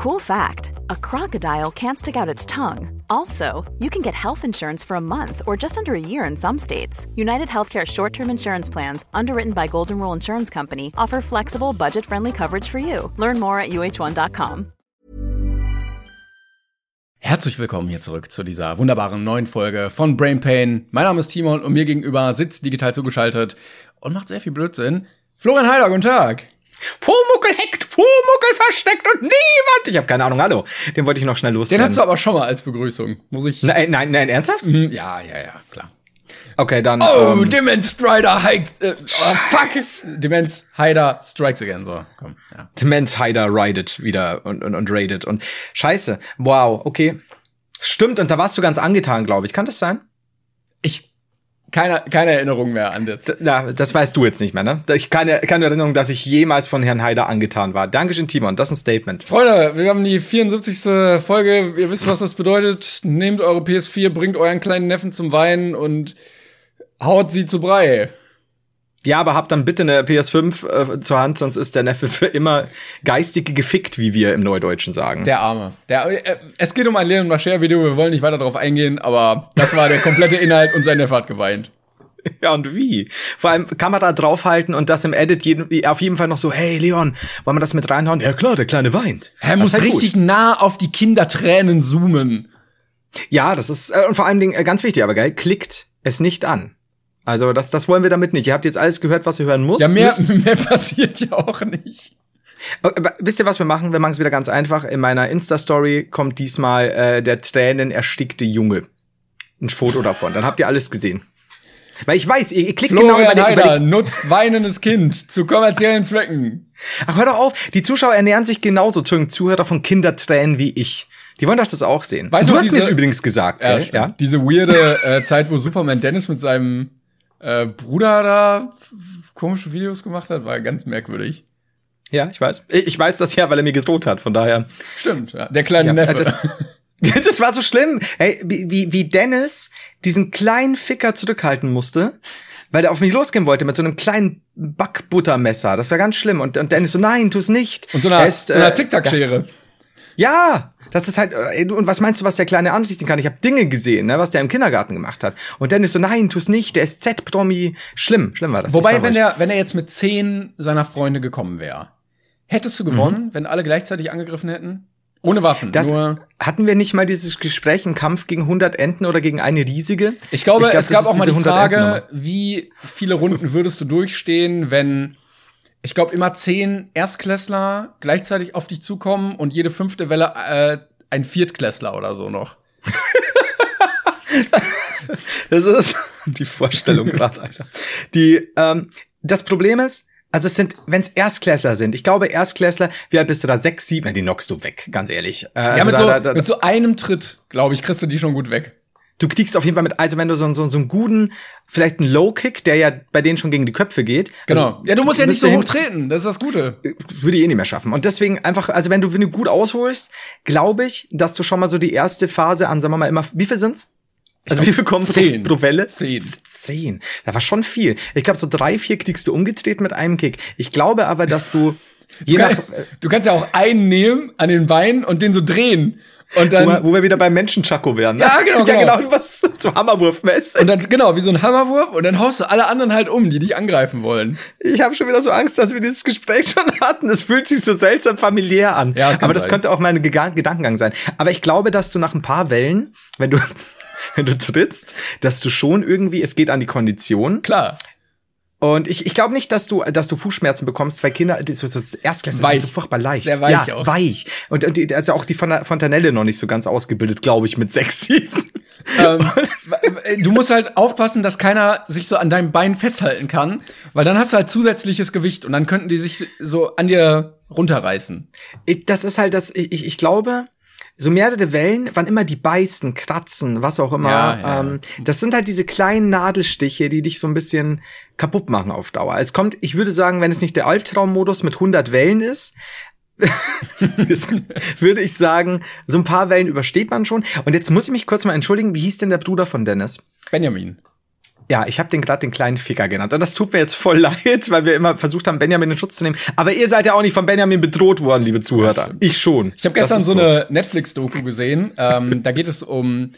Cool fact a crocodile can't stick out its tongue. Also, you can get health insurance for a month or just under a year in some states. United Healthcare short term insurance plans, underwritten by Golden Rule Insurance Company, offer flexible, budget friendly coverage for you. Learn more at uh1.com. Herzlich willkommen hier zurück zu dieser wunderbaren neuen Folge von Brain Pain. Mein Name ist Timon und mir gegenüber sitzt digital zugeschaltet und macht sehr viel Blödsinn. Florian Heider, guten Tag. Pumuckel hackt, Pumuckel versteckt und niemand. Ich habe keine Ahnung, hallo. Den wollte ich noch schnell loswerden. Den hast du aber schon mal als Begrüßung, muss ich. Nein, nein, nein, ernsthaft? Mhm, ja, ja, ja, klar. Okay, dann. Oh, ähm, Demence Strider hikes. Äh, oh, fuck is. Demence Hider strikes again. So, komm. Ja. Demence Hider ridet wieder und, und, und raidet und Scheiße. Wow, okay. Stimmt, und da warst du ganz angetan, glaube ich. Kann das sein? Ich keine, keine Erinnerung mehr an das. Ja, das weißt du jetzt nicht mehr, ne? Ich keine, keine Erinnerung, dass ich jemals von Herrn Haider angetan war. Dankeschön, Timon. Das ist ein Statement. Freunde, wir haben die 74. Folge. Ihr wisst, was das bedeutet. Nehmt eure PS4, bringt euren kleinen Neffen zum Weinen und haut sie zu Brei. Ja, aber habt dann bitte eine PS5 äh, zur Hand, sonst ist der Neffe für immer geistig gefickt, wie wir im Neudeutschen sagen. Der Arme. Der, äh, es geht um ein Leon Mascher-Video, wir wollen nicht weiter darauf eingehen, aber das war der komplette Inhalt und sein Neffe hat geweint. Ja, und wie? Vor allem Kamera draufhalten und das im Edit jeden, auf jeden Fall noch so, hey Leon, wollen wir das mit reinhauen? Ja klar, der Kleine weint. Er muss halt richtig gut. nah auf die Kindertränen zoomen. Ja, das ist, äh, und vor allen Dingen, äh, ganz wichtig, aber geil, klickt es nicht an. Also das, das wollen wir damit nicht. Ihr habt jetzt alles gehört, was ihr hören muss. Ja, mehr, mehr passiert ja auch nicht. Aber wisst ihr, was wir machen? Wir machen es wieder ganz einfach. In meiner Insta-Story kommt diesmal äh, der Tränen erstickte Junge. Ein Foto davon. Dann habt ihr alles gesehen. Weil ich weiß, ihr, ihr klickt Florian genau über Heider über nutzt weinendes Kind zu kommerziellen Zwecken. Ach, hör doch auf. Die Zuschauer ernähren sich genauso, Zuhörer von Kindertränen wie ich. Die wollen doch das auch sehen. Weißt du, du hast mir das übrigens gesagt, ja, ja? Diese weirde äh, Zeit, wo Superman Dennis mit seinem äh, Bruder da komische Videos gemacht hat, war ganz merkwürdig. Ja, ich weiß. Ich weiß das ja, weil er mir gedroht hat, von daher. Stimmt, ja. Der kleine ja, Neffe. Das, das war so schlimm. Hey, wie, wie Dennis diesen kleinen Ficker zurückhalten musste, weil er auf mich losgehen wollte mit so einem kleinen Backbuttermesser. Das war ganz schlimm. Und, und Dennis so, nein, tu's nicht. Und so einer, ist, so einer äh, Zickzackschere. Ja, das ist halt, und was meinst du, was der Kleine anrichten kann? Ich habe Dinge gesehen, ne, was der im Kindergarten gemacht hat. Und Dennis so, nein, tu's nicht, der ist Z-Promi. Schlimm, schlimm war das. Wobei, wenn er, wenn er jetzt mit zehn seiner Freunde gekommen wäre, hättest du gewonnen, mhm. wenn alle gleichzeitig angegriffen hätten? Ohne Waffen. Das nur hatten wir nicht mal dieses Gespräch, ein Kampf gegen 100 Enten oder gegen eine riesige? Ich glaube, ich glaub, es gab auch mal die Frage, wie viele Runden würdest du durchstehen, wenn, ich glaube, immer zehn Erstklässler gleichzeitig auf dich zukommen und jede fünfte Welle äh, ein Viertklässler oder so noch. das ist die Vorstellung gerade, Alter. Die, ähm, das Problem ist, also es sind, wenn es Erstklässler sind, ich glaube Erstklässler, wie alt bist du da? Sechs, sieben, die knockst du weg, ganz ehrlich. Äh, ja, also mit, da, so, da, da, mit so einem Tritt, glaube ich, kriegst du die schon gut weg. Du kriegst auf jeden Fall mit, also wenn du so, so, so einen guten, vielleicht einen Low-Kick, der ja bei denen schon gegen die Köpfe geht. Genau. Also, ja, du musst ja nicht so hoch treten, das ist das Gute. Würde ich eh nicht mehr schaffen. Und deswegen einfach, also wenn du, wenn du gut ausholst, glaube ich, dass du schon mal so die erste Phase an, sagen wir mal immer, wie viel sind's? Also wie viel kommt zehn. pro Welle? Zehn. Zehn. Da war schon viel. Ich glaube, so drei, vier kriegst du umgedreht mit einem Kick. Ich glaube aber, dass du du. Kannst, du kannst ja auch einen nehmen an den Beinen und den so drehen. Und dann, wo, wir, wo wir wieder beim Menschen-Chaco wären. Ne? Ja, genau. Ja, genau. genau. Was so Hammerwurfmäßig. Und dann, genau, wie so ein Hammerwurf. Und dann haust du alle anderen halt um, die dich angreifen wollen. Ich habe schon wieder so Angst, dass wir dieses Gespräch schon hatten. Es fühlt sich so seltsam familiär an. Ja, das aber das sein. könnte auch mein Gedankengang sein. Aber ich glaube, dass du nach ein paar Wellen, wenn du wenn du trittst, dass du schon irgendwie, es geht an die Kondition. Klar. Und ich, ich glaube nicht, dass du, dass du Fußschmerzen bekommst, weil Kinder, so, so Erstklässler Weich. sind so furchtbar leicht. Sehr weich ja, auch. weich. Und, und die, also auch die Fon- Fontanelle noch nicht so ganz ausgebildet, glaube ich, mit sechs, sieben. Ähm, du musst halt aufpassen, dass keiner sich so an deinem Bein festhalten kann, weil dann hast du halt zusätzliches Gewicht und dann könnten die sich so an dir runterreißen. Das ist halt das, ich, ich glaube, so mehrere Wellen, wann immer die beißen, kratzen, was auch immer, Ja, ja. Ähm, das sind halt diese kleinen Nadelstiche, die dich so ein bisschen kaputt machen auf Dauer. Es kommt, ich würde sagen, wenn es nicht der Albtraummodus mit 100 Wellen ist, würde ich sagen, so ein paar Wellen übersteht man schon. Und jetzt muss ich mich kurz mal entschuldigen, wie hieß denn der Bruder von Dennis? Benjamin. Ja, ich habe den gerade den kleinen Ficker genannt. Und das tut mir jetzt voll leid, weil wir immer versucht haben, Benjamin in Schutz zu nehmen. Aber ihr seid ja auch nicht von Benjamin bedroht worden, liebe Zuhörer. Ich schon. Ich habe gestern so, so eine Netflix-Doku gesehen. ähm, da geht es um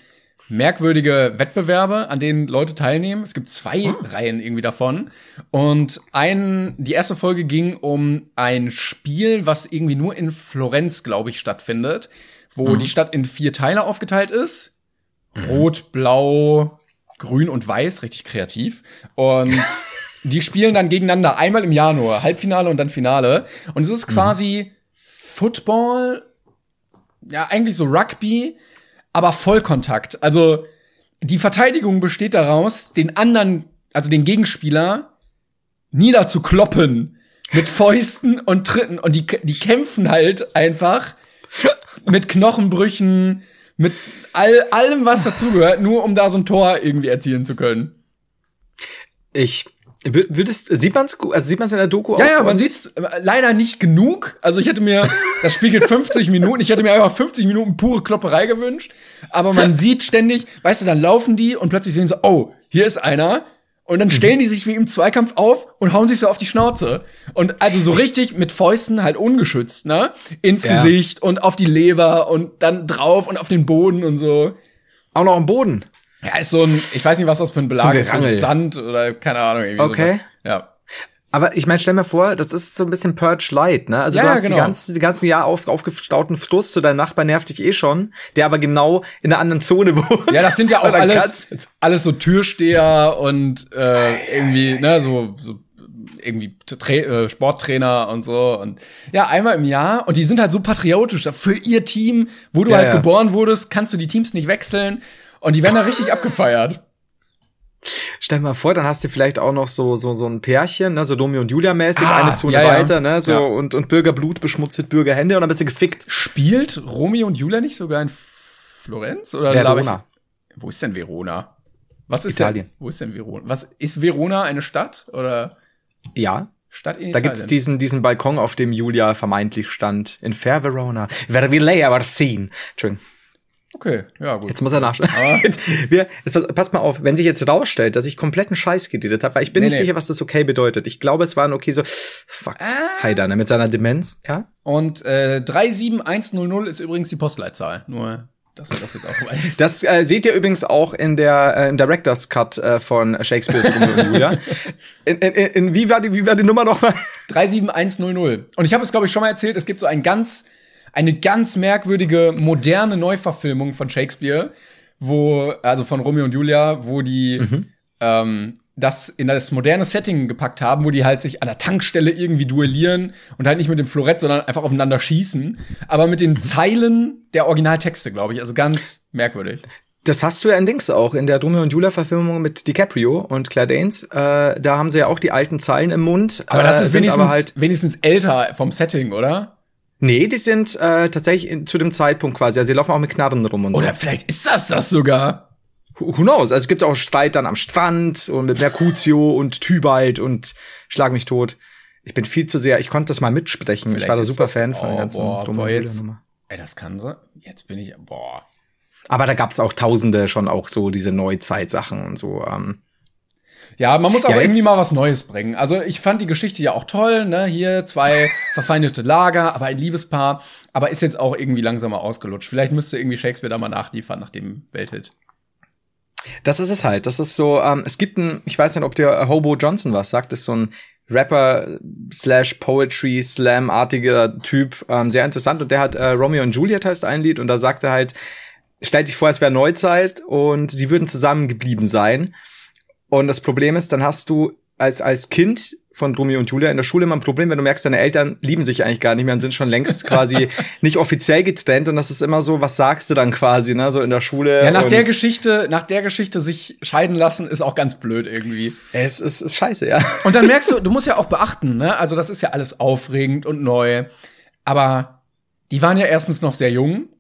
merkwürdige Wettbewerbe, an denen Leute teilnehmen. Es gibt zwei hm. Reihen irgendwie davon. Und ein, die erste Folge ging um ein Spiel, was irgendwie nur in Florenz, glaube ich, stattfindet, wo mhm. die Stadt in vier Teile aufgeteilt ist. Mhm. Rot, Blau, Grün und Weiß, richtig kreativ. Und die spielen dann gegeneinander einmal im Januar, Halbfinale und dann Finale. Und es ist mhm. quasi mhm. Football, ja, eigentlich so Rugby, aber Vollkontakt. Also die Verteidigung besteht daraus, den anderen, also den Gegenspieler, niederzukloppen mit Fäusten und Tritten. Und die, die kämpfen halt einfach mit Knochenbrüchen, mit all, allem, was dazugehört, nur um da so ein Tor irgendwie erzielen zu können. Ich Würdest, sieht man's, also sieht man's in der Doku ja, auch? Ja, man sieht's äh, leider nicht genug. Also ich hätte mir, das spiegelt 50 Minuten, ich hätte mir einfach 50 Minuten pure Klopperei gewünscht. Aber man sieht ständig, weißt du, dann laufen die und plötzlich sehen sie, oh, hier ist einer. Und dann stellen die sich wie im Zweikampf auf und hauen sich so auf die Schnauze. Und also so richtig mit Fäusten halt ungeschützt, ne? Ins ja. Gesicht und auf die Leber und dann drauf und auf den Boden und so. Auch noch am Boden. Ja, ist so ein, ich weiß nicht, was das für ein Belag ist, so Sand oder keine Ahnung. Irgendwie okay. So. Ja. Aber ich meine, stell mir vor, das ist so ein bisschen Purge Light, ne? Also ja, du hast genau. die, ganzen, die ganzen Jahr auf, aufgestauten Frust, so dein Nachbar nervt dich eh schon, der aber genau in einer anderen Zone wohnt. Ja, das sind ja auch alles, alles so Türsteher und äh, irgendwie, ne, so, so irgendwie Tra äh, Sporttrainer und so und ja einmal im Jahr und die sind halt so patriotisch für ihr Team, wo du ja, halt ja. geboren wurdest, kannst du die Teams nicht wechseln und die werden da richtig abgefeiert. Stell dir mal vor, dann hast du vielleicht auch noch so so so ein Pärchen, ne, so Domi und Julia mäßig, ah, eine Zone ja, weiter, ne, so ja. und und Bürgerblut beschmutzt Bürgerhände und ein bisschen gefickt. Spielt Romeo und Julia nicht sogar in Florenz oder Verona? Ich, wo ist denn Verona? Was ist Italien? Denn, wo ist denn Verona? Was ist Verona eine Stadt oder? Ja. Stadt in Italien. Da gibt's diesen diesen Balkon, auf dem Julia vermeintlich stand in Fair Verona. Where we lay our scene. Entschuldigung. Okay, ja, gut. Jetzt muss er nachschauen. Wir, jetzt pass, pass, mal auf, wenn sich jetzt rausstellt, dass ich kompletten Scheiß geredet habe, weil ich bin nee, nicht nee. sicher, was das okay bedeutet. Ich glaube, es war ein okay so, fuck, ah. Heidane mit seiner Demenz, ja? Und äh, 37100 ist übrigens die Postleitzahl. Nur, dass ihr das jetzt auch weiß. Das äh, seht ihr übrigens auch in der äh, im Director's Cut äh, von Shakespeare's Romeo und Julia. In, in, in, wie, war die, wie war die Nummer nochmal? 37100. Und ich habe es, glaube ich, schon mal erzählt, es gibt so ein ganz eine ganz merkwürdige, moderne Neuverfilmung von Shakespeare, wo, also von Romeo und Julia, wo die mhm. ähm, das in das moderne Setting gepackt haben, wo die halt sich an der Tankstelle irgendwie duellieren und halt nicht mit dem Florett, sondern einfach aufeinander schießen, aber mit den mhm. Zeilen der Originaltexte, glaube ich. Also ganz merkwürdig. Das hast du ja in Dings auch, in der Romeo und Julia-Verfilmung mit DiCaprio und Claire Danes. Äh, da haben sie ja auch die alten Zeilen im Mund. Aber das äh, ist wenigstens, halt wenigstens älter vom Setting, oder? Nee, die sind äh, tatsächlich in, zu dem Zeitpunkt quasi. Also sie laufen auch mit Knarren rum und so. Oder vielleicht ist das das sogar. Who, knows? Also es gibt auch Streit dann am Strand und mit Mercutio und Tybalt und Schlag mich tot. Ich bin viel zu sehr, ich konnte das mal mitsprechen. Vielleicht ich war da super Fan von oh, der ganzen boah, boah, jetzt, Ey, das kann so. Jetzt bin ich, boah. Aber da gab's auch tausende schon auch so diese Neuzeitsachen und so. Ähm. Ja, man muss auch ja, irgendwie mal was Neues bringen. Also ich fand die Geschichte ja auch toll, ne? Hier zwei verfeindete Lager, aber ein Liebespaar. Aber ist jetzt auch irgendwie langsamer ausgelutscht. Vielleicht müsste irgendwie Shakespeare da mal nachliefern nach dem Welthit. Das ist es halt. Das ist so, ähm, es gibt ein, ich weiß nicht, ob der Hobo Johnson was sagt, ist so ein Rapper slash Poetry Slam-artiger Typ, ähm, sehr interessant. Und der hat äh, Romeo und Juliet heißt ein Lied und da sagt er halt, stellt sich vor, es wäre Neuzeit und sie würden zusammengeblieben sein. Und das Problem ist, dann hast du als, als Kind von Romeo und Julia in der Schule immer ein Problem, wenn du merkst, deine Eltern lieben sich eigentlich gar nicht mehr und sind schon längst quasi nicht offiziell getrennt und das ist immer so, was sagst du dann quasi, ne, so in der Schule. Ja, nach der Geschichte, nach der Geschichte sich scheiden lassen ist auch ganz blöd irgendwie. Es ist, ist scheiße, ja. Und dann merkst du, du musst ja auch beachten, ne, also das ist ja alles aufregend und neu, aber die waren ja erstens noch sehr jung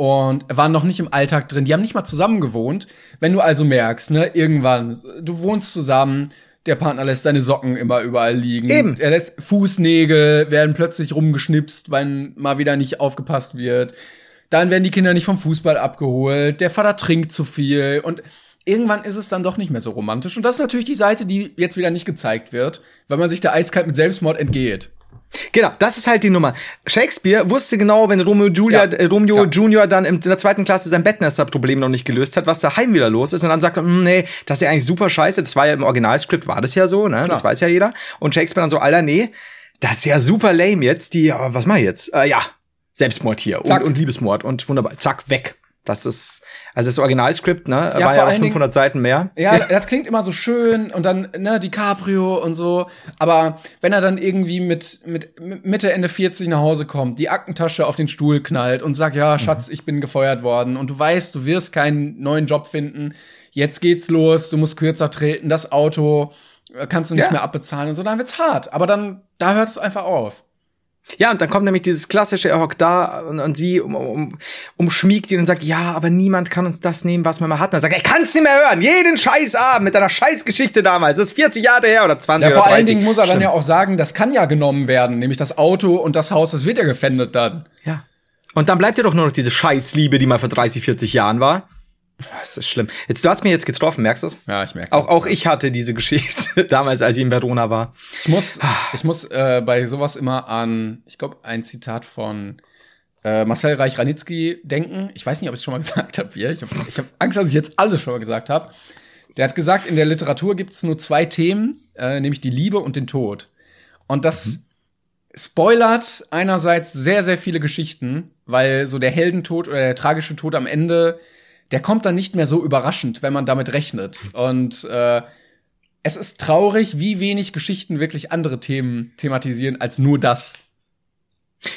und waren noch nicht im Alltag drin. Die haben nicht mal zusammen gewohnt. Wenn du also merkst, ne, irgendwann, du wohnst zusammen, der Partner lässt seine Socken immer überall liegen. Eben. Er lässt Fußnägel werden plötzlich rumgeschnipst, wenn mal wieder nicht aufgepasst wird. Dann werden die Kinder nicht vom Fußball abgeholt. Der Vater trinkt zu viel und irgendwann ist es dann doch nicht mehr so romantisch. Und das ist natürlich die Seite, die jetzt wieder nicht gezeigt wird, weil man sich der eiskalt mit Selbstmord entgeht. Genau, das ist halt die Nummer. Shakespeare wusste genau, wenn Romeo, Julia, ja. äh, Romeo ja. Junior dann in der zweiten Klasse sein Bettnässer-Problem noch nicht gelöst hat, was daheim wieder los ist. Und dann sagt er, hm, nee, das ist ja eigentlich super scheiße. Das war ja im Originalskript, war das ja so, ne? Klar. Das weiß ja jeder. Und Shakespeare dann so, Alter, nee, das ist ja super lame jetzt. Die, was mach ich jetzt? Äh, ja, Selbstmord hier und, und Liebesmord und wunderbar. Zack, weg. Das ist, also das Originalskript, ne, ja, war ja auch 500 Dingen, Seiten mehr. Ja, das klingt immer so schön und dann, ne, DiCaprio und so. Aber wenn er dann irgendwie mit, mit Mitte, Ende 40 nach Hause kommt, die Aktentasche auf den Stuhl knallt und sagt, ja, Schatz, mhm. ich bin gefeuert worden und du weißt, du wirst keinen neuen Job finden. Jetzt geht's los, du musst kürzer treten, das Auto äh, kannst du nicht ja. mehr abbezahlen und so, dann wird's hart. Aber dann, da hört es einfach auf. Ja, und dann kommt nämlich dieses klassische, er hockt da und, und sie um, um, umschmiegt ihn und sagt, ja, aber niemand kann uns das nehmen, was wir mal hatten. Er sagt, ich kann's nicht mehr hören, jeden scheiß Abend mit deiner Scheißgeschichte damals. Das ist 40 Jahre her oder 20 ja, vor oder 30. allen Dingen muss er Stimmt. dann ja auch sagen, das kann ja genommen werden, nämlich das Auto und das Haus, das wird ja gefändet dann. Ja. Und dann bleibt ja doch nur noch diese Scheißliebe, die mal vor 30, 40 Jahren war. Das ist schlimm. Jetzt, du hast mich jetzt getroffen, merkst du es? Ja, ich merke. Auch, auch ich hatte diese Geschichte damals, als ich in Verona war. Ich muss, ich muss äh, bei sowas immer an, ich glaube, ein Zitat von äh, Marcel Reich-Ranitzky denken. Ich weiß nicht, ob ich es schon mal gesagt habe. Ich habe hab Angst, dass ich jetzt alles schon mal gesagt habe. Der hat gesagt, in der Literatur gibt es nur zwei Themen, äh, nämlich die Liebe und den Tod. Und das mhm. spoilert einerseits sehr, sehr viele Geschichten, weil so der Heldentod oder der tragische Tod am Ende der kommt dann nicht mehr so überraschend, wenn man damit rechnet. Und äh, es ist traurig, wie wenig Geschichten wirklich andere Themen thematisieren als nur das.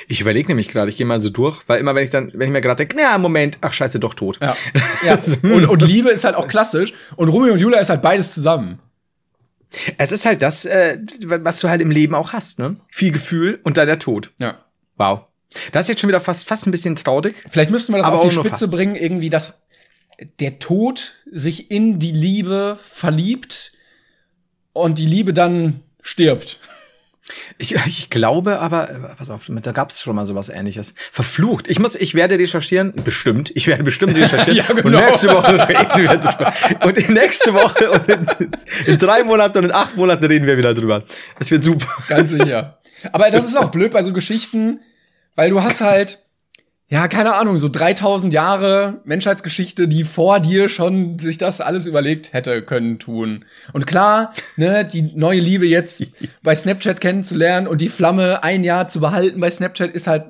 Ich überlege nämlich gerade, ich gehe mal so durch, weil immer wenn ich dann, wenn ich mir gerade denke, na Moment, ach scheiße, doch tot. Ja. ja. und, und Liebe ist halt auch klassisch und Romeo und Julia ist halt beides zusammen. Es ist halt das, äh, was du halt im Leben auch hast, ne? Viel Gefühl und dann der Tod. Ja. Wow. Das ist jetzt schon wieder fast, fast ein bisschen traurig. Vielleicht müssten wir das auf die Spitze bringen, irgendwie, dass der Tod sich in die Liebe verliebt und die Liebe dann stirbt. Ich, ich glaube aber, pass auf, da gab es schon mal sowas ähnliches. Verflucht. Ich muss, ich werde recherchieren, bestimmt. Ich werde bestimmt recherchieren. ja, genau. Und nächste Woche reden wir drüber. Und in nächste Woche und in, in, drei Monaten und in acht Monaten reden wir wieder drüber. Das wird super. Ganz sicher. Aber das ist auch blöd bei so Geschichten, weil du hast halt, ja, keine Ahnung, so 3000 Jahre Menschheitsgeschichte, die vor dir schon sich das alles überlegt hätte können tun. Und klar, ne, die neue Liebe jetzt bei Snapchat kennenzulernen und die Flamme ein Jahr zu behalten bei Snapchat ist halt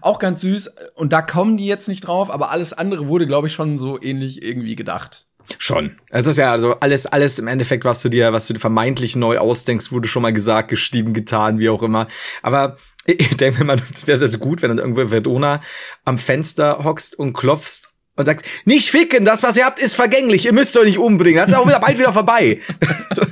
auch ganz süß. Und da kommen die jetzt nicht drauf, aber alles andere wurde, glaube ich, schon so ähnlich irgendwie gedacht. Schon. Es ist ja also alles, alles im Endeffekt, was du dir, was du dir vermeintlich neu ausdenkst, wurde schon mal gesagt, geschrieben, getan, wie auch immer. Aber ich denke mir mal, es wäre so gut, wenn dann irgendwo Verdona am Fenster hockst und klopfst und sagt, nicht ficken, das, was ihr habt, ist vergänglich, ihr müsst euch nicht umbringen, das ist auch wieder bald wieder vorbei. so.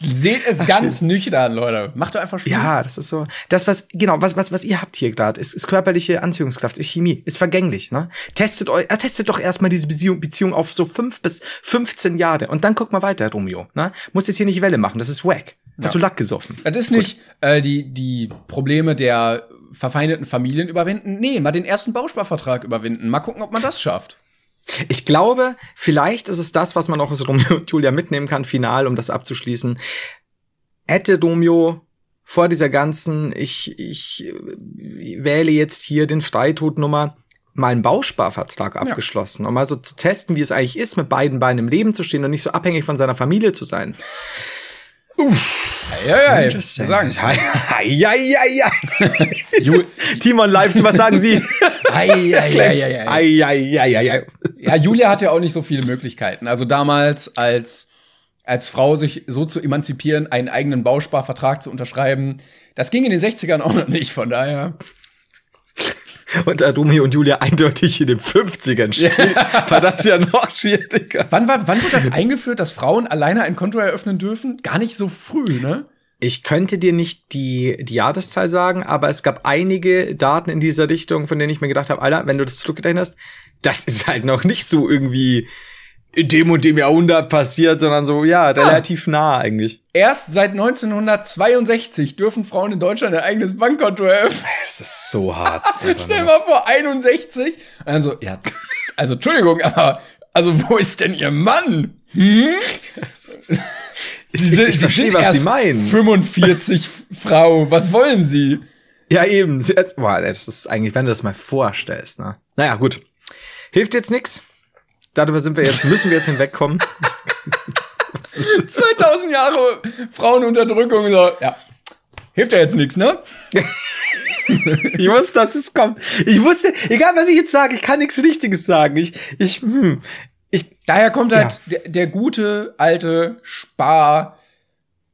Seht es Ach, ganz schön. nüchtern, Leute. Macht doch einfach Spaß. Ja, das ist so. Das, was, genau, was, was, was ihr habt hier gerade, ist, ist körperliche Anziehungskraft, ist Chemie, ist vergänglich, ne? Testet euch, äh, testet doch erstmal diese Beziehung, Beziehung auf so fünf bis 15 Jahre und dann guckt mal weiter, Romeo, ne? Muss jetzt hier nicht Welle machen, das ist wack. Hast ja. du Lack gesoffen? Das ist nicht äh, die, die Probleme der verfeindeten Familien überwinden. Nee, mal den ersten Bausparvertrag überwinden. Mal gucken, ob man das schafft. Ich glaube, vielleicht ist es das, was man auch aus Romeo und Julia mitnehmen kann, final, um das abzuschließen. Hätte Romeo vor dieser ganzen, ich, ich wähle jetzt hier den Freitodnummer, mal einen Bausparvertrag abgeschlossen, ja. um mal so zu testen, wie es eigentlich ist, mit beiden Beinen im Leben zu stehen und nicht so abhängig von seiner Familie zu sein. Uff. Ja, ja. Sagen. Ja, ja, ja. Timon live, was sagen Sie? Ja, ja, Julia hat ja auch nicht so viele Möglichkeiten. Also damals als als Frau sich so zu emanzipieren, einen eigenen Bausparvertrag zu unterschreiben, das ging in den 60ern auch noch nicht, von daher. Und da Romeo und Julia eindeutig in den 50ern spielt, ja. war das ja noch schwieriger. Wann, war, wann wurde das eingeführt, dass Frauen alleine ein Konto eröffnen dürfen? Gar nicht so früh, ne? Ich könnte dir nicht die, die Jahreszahl sagen, aber es gab einige Daten in dieser Richtung, von denen ich mir gedacht habe, Alter, wenn du das zurückgerechnet hast, das ist halt noch nicht so irgendwie in dem und dem Jahrhundert passiert, sondern so, ja, relativ ah. nah eigentlich. Erst seit 1962 dürfen Frauen in Deutschland ein eigenes Bankkonto eröffnen. Das ist so hart. Stell mal vor, 61. Also, ja, also, Entschuldigung, aber, also, wo ist denn ihr Mann? Hm? Sie sind, ich verstehe, was Sie meinen. 45 Frau, was wollen Sie? Ja, eben. Boah, das ist eigentlich, wenn du das mal vorstellst, ne? Naja, gut. Hilft jetzt nix. Darüber sind wir jetzt, müssen wir jetzt hinwegkommen. 2000 Jahre Frauenunterdrückung, so, ja. Hilft ja jetzt nichts, ne? ich wusste, dass es kommt. Ich wusste, egal was ich jetzt sage, ich kann nichts Richtiges sagen. Ich, ich, hm, ich. Daher kommt halt ja. der, der gute alte Spar,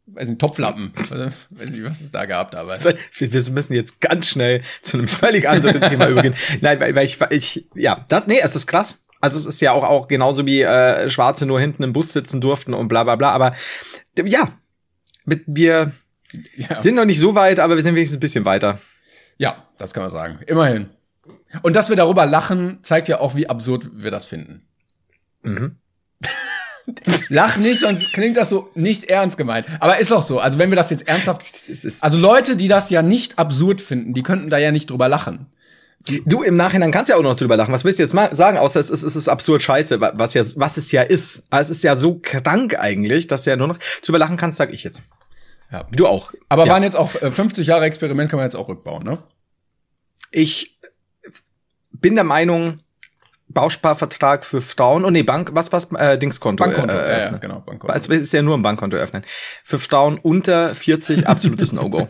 weiß nicht, Topflappen. Also, weiß nicht, was es da gab damals. Wir müssen jetzt ganz schnell zu einem völlig anderen Thema übergehen. Nein, weil, weil ich, ich, ja, das, nee, es ist krass. Also es ist ja auch, auch genauso wie äh, Schwarze nur hinten im Bus sitzen durften und bla bla bla. Aber ja, mit, wir ja. sind noch nicht so weit, aber wir sind wenigstens ein bisschen weiter. Ja, das kann man sagen. Immerhin. Und dass wir darüber lachen, zeigt ja auch, wie absurd wir das finden. Mhm. Lach nicht, sonst klingt das so nicht ernst gemeint. Aber ist auch so. Also wenn wir das jetzt ernsthaft, also Leute, die das ja nicht absurd finden, die könnten da ja nicht drüber lachen. Du im Nachhinein kannst ja auch noch drüber lachen. Was willst du jetzt mal sagen? Außer es ist, es ist absurd scheiße, was ja, was es ja ist. Aber es ist ja so krank eigentlich, dass du ja nur noch drüber lachen kannst, sag ich jetzt. Ja. Du auch. Aber ja. waren jetzt auch 50 äh, Jahre Experiment, kann man jetzt auch rückbauen, ne? Ich bin der Meinung, Bausparvertrag für Frauen, oh nee, Bank, was, was, äh, Dingskonto. Bankkonto, äh, ja, genau, Bankkonto. Also, es ist ja nur ein Bankkonto öffnen. Für Frauen unter 40 absolutes No-Go.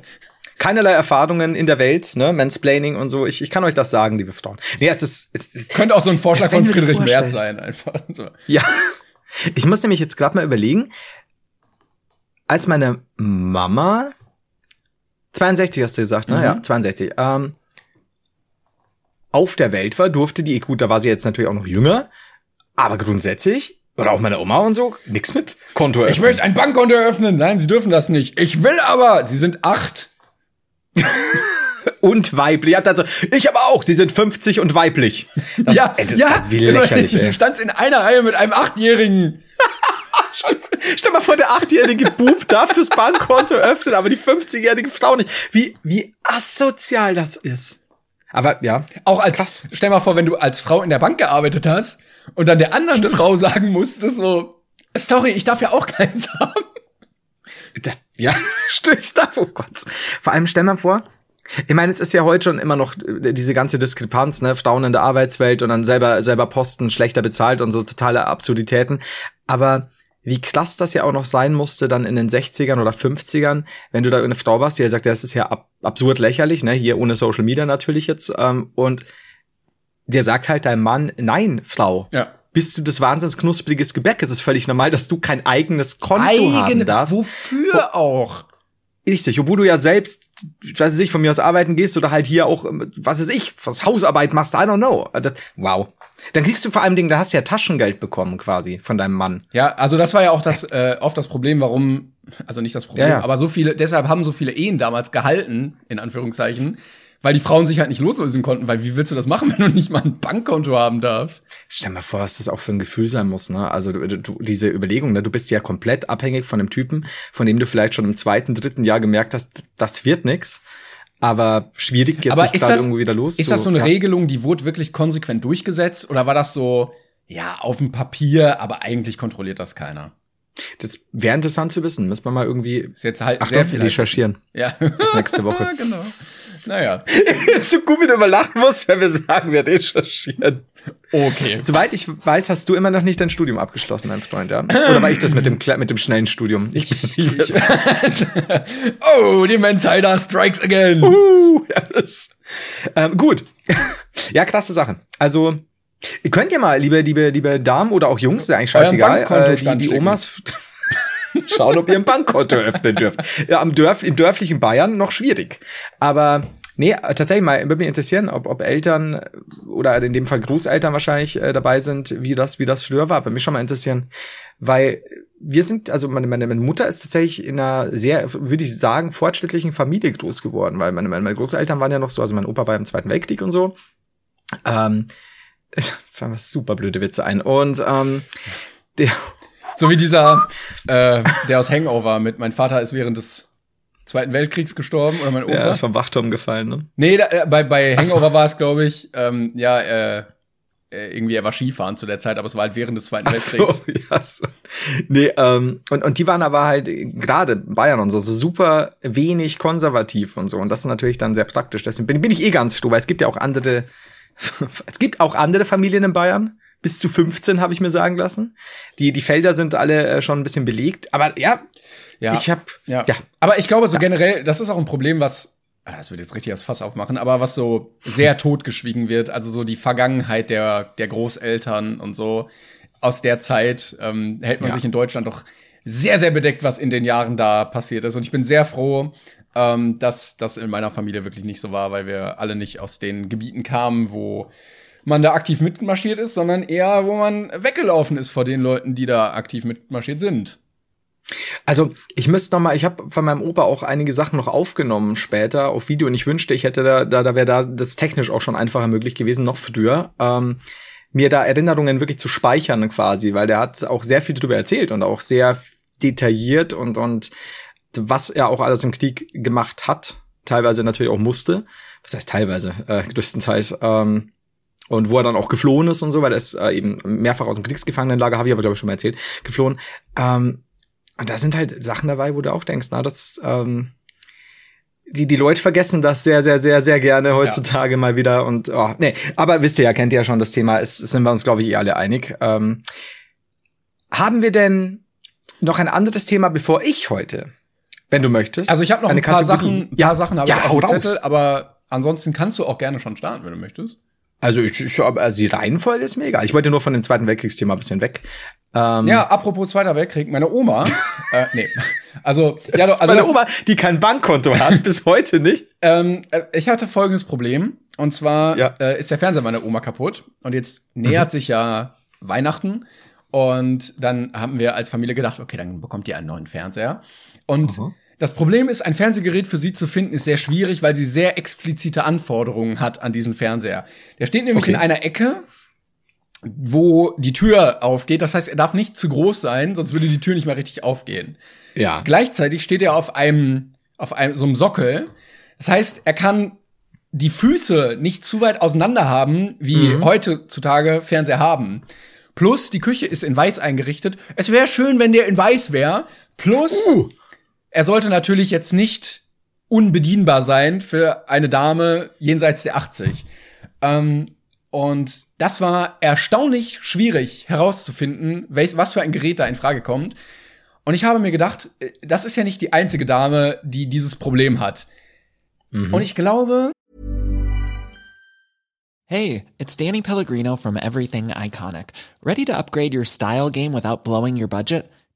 Keinerlei Erfahrungen in der Welt, ne, Mansplaining und so. Ich, ich kann euch das sagen, liebe Frauen. Nee, es ist, es ist könnte auch so ein Vorschlag von Friedrich Merz sein, einfach. So. Ja. Ich muss nämlich jetzt gerade mal überlegen, als meine Mama 62 hast du gesagt, ne? Mhm. Ja, 62. Ähm, auf der Welt war, durfte die, gut, da war sie jetzt natürlich auch noch jünger, aber grundsätzlich, oder auch meine Oma und so, nix mit Konto öffnen. Ich möchte ein Bankkonto eröffnen. Nein, sie dürfen das nicht. Ich will aber. Sie sind acht. und weiblich. Also, ich aber auch. Sie sind 50 und weiblich. Das, ja, ey, ja. Wie lächerlich. Du standst in einer Reihe mit einem Achtjährigen. Stell mal vor, der achtjährige Bub darf das Bankkonto öffnen, aber die 50-jährige Frau nicht. Wie, wie asozial das ist. Aber ja. Auch als, krass. stell mal vor, wenn du als Frau in der Bank gearbeitet hast und dann der anderen Stimmt. Frau sagen musstest so, sorry, ich darf ja auch keins haben. Das, ja, stimmt, darf, oh Gott. Vor allem stell mal vor, ich meine, es ist ja heute schon immer noch äh, diese ganze Diskrepanz, ne, Frauen in der Arbeitswelt und dann selber, selber Posten schlechter bezahlt und so totale Absurditäten. Aber wie krass das ja auch noch sein musste dann in den 60ern oder 50ern, wenn du da eine Frau warst, die ja sagt, das ist ja ab absurd lächerlich, ne, hier ohne Social Media natürlich jetzt, ähm, und der sagt halt deinem Mann, nein, Frau. Ja. Bist du das wahnsinns knuspriges Gebäck? Es ist völlig normal, dass du kein eigenes Konto Eigen, haben darfst. Wofür auch? Richtig, obwohl du ja selbst, weiß ich, von mir aus arbeiten gehst oder halt hier auch, was weiß ich, was Hausarbeit machst, I don't know. Das, wow. Dann kriegst du vor allem Dingen, da hast du ja Taschengeld bekommen quasi von deinem Mann. Ja, also das war ja auch das äh, oft das Problem, warum, also nicht das Problem, ja, ja. aber so viele, deshalb haben so viele Ehen damals gehalten, in Anführungszeichen, weil die Frauen sich halt nicht loslösen konnten, weil wie willst du das machen, wenn du nicht mal ein Bankkonto haben darfst? Stell mal vor, was das auch für ein Gefühl sein muss, ne? Also du, du, diese Überlegung, ne? du bist ja komplett abhängig von einem Typen, von dem du vielleicht schon im zweiten, dritten Jahr gemerkt hast, das wird nix. Aber schwierig, jetzt aber ist gerade irgendwo wieder los. Ist so, das so eine ja. Regelung, die wurde wirklich konsequent durchgesetzt? Oder war das so, ja, auf dem Papier, aber eigentlich kontrolliert das keiner? Das wäre interessant zu wissen. Müssen wir mal irgendwie ist jetzt halt Achtung, sehr viel recherchieren. Ja. Bis nächste Woche. genau. Naja. so gut, wie du immer lachen musst, wenn wir sagen, wir recherchieren. Okay. Soweit ich weiß, hast du immer noch nicht dein Studium abgeschlossen, mein Freund, ja? Oder war ich das mit dem, mit dem schnellen Studium? Ich nicht ich, Oh, die Mensider strikes again. Uh, ja, das, ähm, gut. ja, klasse Sachen. Also, ihr könnt ja mal, liebe, liebe, liebe Damen oder auch Jungs, ist ja eigentlich scheißegal, äh, die, die Omas schauen, ob ihr ein Bankkonto öffnen dürft. Ja, am Dörf, im dörflichen Bayern noch schwierig. Aber Nee, tatsächlich mal, würde mich interessieren, ob, ob Eltern oder in dem Fall Großeltern wahrscheinlich äh, dabei sind, wie das, wie das früher war. Bei mich schon mal interessieren, weil wir sind, also meine, meine, meine Mutter ist tatsächlich in einer sehr, würde ich sagen, fortschrittlichen Familie groß geworden, weil meine, meine, Großeltern waren ja noch so, also mein Opa war im Zweiten Weltkrieg und so. Ähm, fallen super blöde Witze ein. Und ähm, der so wie dieser, äh, der aus Hangover mit mein Vater ist während des Zweiten Weltkriegs gestorben oder mein Opa. Ja, ist vom Wachturm gefallen, ne? Nee, da, äh, bei, bei Hangover so. war es, glaube ich, ähm, ja, äh, äh, irgendwie, er war Skifahren zu der Zeit, aber es war halt während des Zweiten Weltkriegs. So, ja, so. Nee, ähm, und, und die waren aber halt gerade Bayern und so, so super wenig konservativ und so. Und das ist natürlich dann sehr praktisch. Deswegen bin, bin ich eh ganz froh, weil es gibt ja auch andere, es gibt auch andere Familien in Bayern. Bis zu 15 habe ich mir sagen lassen. Die, die Felder sind alle äh, schon ein bisschen belegt. Aber ja, ja. ich habe ja. ja. Aber ich glaube so ja. generell, das ist auch ein Problem, was Ah, das wird jetzt richtig das Fass aufmachen, aber was so sehr totgeschwiegen wird, also so die Vergangenheit der, der Großeltern und so aus der Zeit ähm, hält man ja. sich in Deutschland doch sehr, sehr bedeckt, was in den Jahren da passiert ist. Und ich bin sehr froh, ähm, dass das in meiner Familie wirklich nicht so war, weil wir alle nicht aus den Gebieten kamen, wo man da aktiv mitmarschiert ist, sondern eher, wo man weggelaufen ist vor den Leuten, die da aktiv mitmarschiert sind. Also ich müsste noch mal, ich habe von meinem Opa auch einige Sachen noch aufgenommen später auf Video und ich wünschte, ich hätte da, da, da wäre da das technisch auch schon einfacher möglich gewesen, noch früher. Ähm, mir da Erinnerungen wirklich zu speichern quasi, weil der hat auch sehr viel darüber erzählt und auch sehr detailliert und und was er auch alles im Krieg gemacht hat, teilweise natürlich auch musste. Was heißt teilweise? Äh, größtenteils. Ähm, und wo er dann auch geflohen ist und so, weil er ist äh, eben mehrfach aus dem Kriegsgefangenenlager, habe ich aber glaube ich schon mal erzählt, geflohen. Ähm, und da sind halt Sachen dabei, wo du auch denkst, na, das, ähm, die, die Leute vergessen das sehr, sehr, sehr, sehr gerne heutzutage ja. mal wieder. Und oh, nee, aber wisst ihr ja, kennt ihr ja schon das Thema, ist, sind wir uns, glaube ich, eh alle einig. Ähm, haben wir denn noch ein anderes Thema, bevor ich heute, wenn du möchtest? Also ich habe noch ein paar Sachen, ja, paar Sachen habe ja, ich auf Zettel, aber ansonsten kannst du auch gerne schon starten, wenn du möchtest. Also ich, ich also die Reihenfolge ist mega. Ich wollte nur von dem Zweiten Weltkriegsthema ein bisschen weg. Ähm, ja, apropos Zweiter Weltkrieg, meine Oma, äh, nee, also ja, also meine Oma, die kein Bankkonto hat, bis heute nicht. Ähm, äh, ich hatte folgendes Problem und zwar ja. äh, ist der Fernseher meiner Oma kaputt und jetzt nähert mhm. sich ja Weihnachten und dann haben wir als Familie gedacht, okay, dann bekommt ihr einen neuen Fernseher und mhm. Das Problem ist, ein Fernsehgerät für sie zu finden, ist sehr schwierig, weil sie sehr explizite Anforderungen hat an diesen Fernseher. Der steht nämlich okay. in einer Ecke, wo die Tür aufgeht. Das heißt, er darf nicht zu groß sein, sonst würde die Tür nicht mehr richtig aufgehen. Ja. Gleichzeitig steht er auf einem, auf einem, so einem Sockel. Das heißt, er kann die Füße nicht zu weit auseinander haben, wie mhm. heutzutage Fernseher haben. Plus, die Küche ist in weiß eingerichtet. Es wäre schön, wenn der in weiß wäre. Plus, uh er sollte natürlich jetzt nicht unbedienbar sein für eine Dame jenseits der 80. Ähm, und das war erstaunlich schwierig herauszufinden, welch, was für ein Gerät da in Frage kommt. Und ich habe mir gedacht, äh, das ist ja nicht die einzige Dame, die dieses Problem hat. Mhm. Und ich glaube. Hey, it's Danny Pellegrino from Everything Iconic. Ready to upgrade your style game without blowing your budget?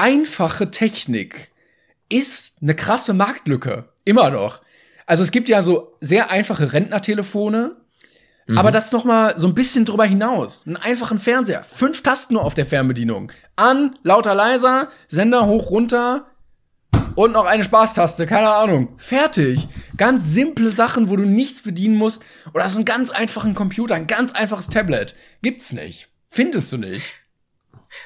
Einfache Technik ist eine krasse Marktlücke. Immer noch. Also es gibt ja so sehr einfache Rentnertelefone, mhm. aber das noch mal so ein bisschen drüber hinaus. Einen einfachen Fernseher. Fünf Tasten nur auf der Fernbedienung. An, lauter, leiser, Sender hoch, runter und noch eine Spaßtaste. Keine Ahnung. Fertig. Ganz simple Sachen, wo du nichts bedienen musst. Oder so einen ganz einfachen Computer, ein ganz einfaches Tablet. Gibt's nicht. Findest du nicht.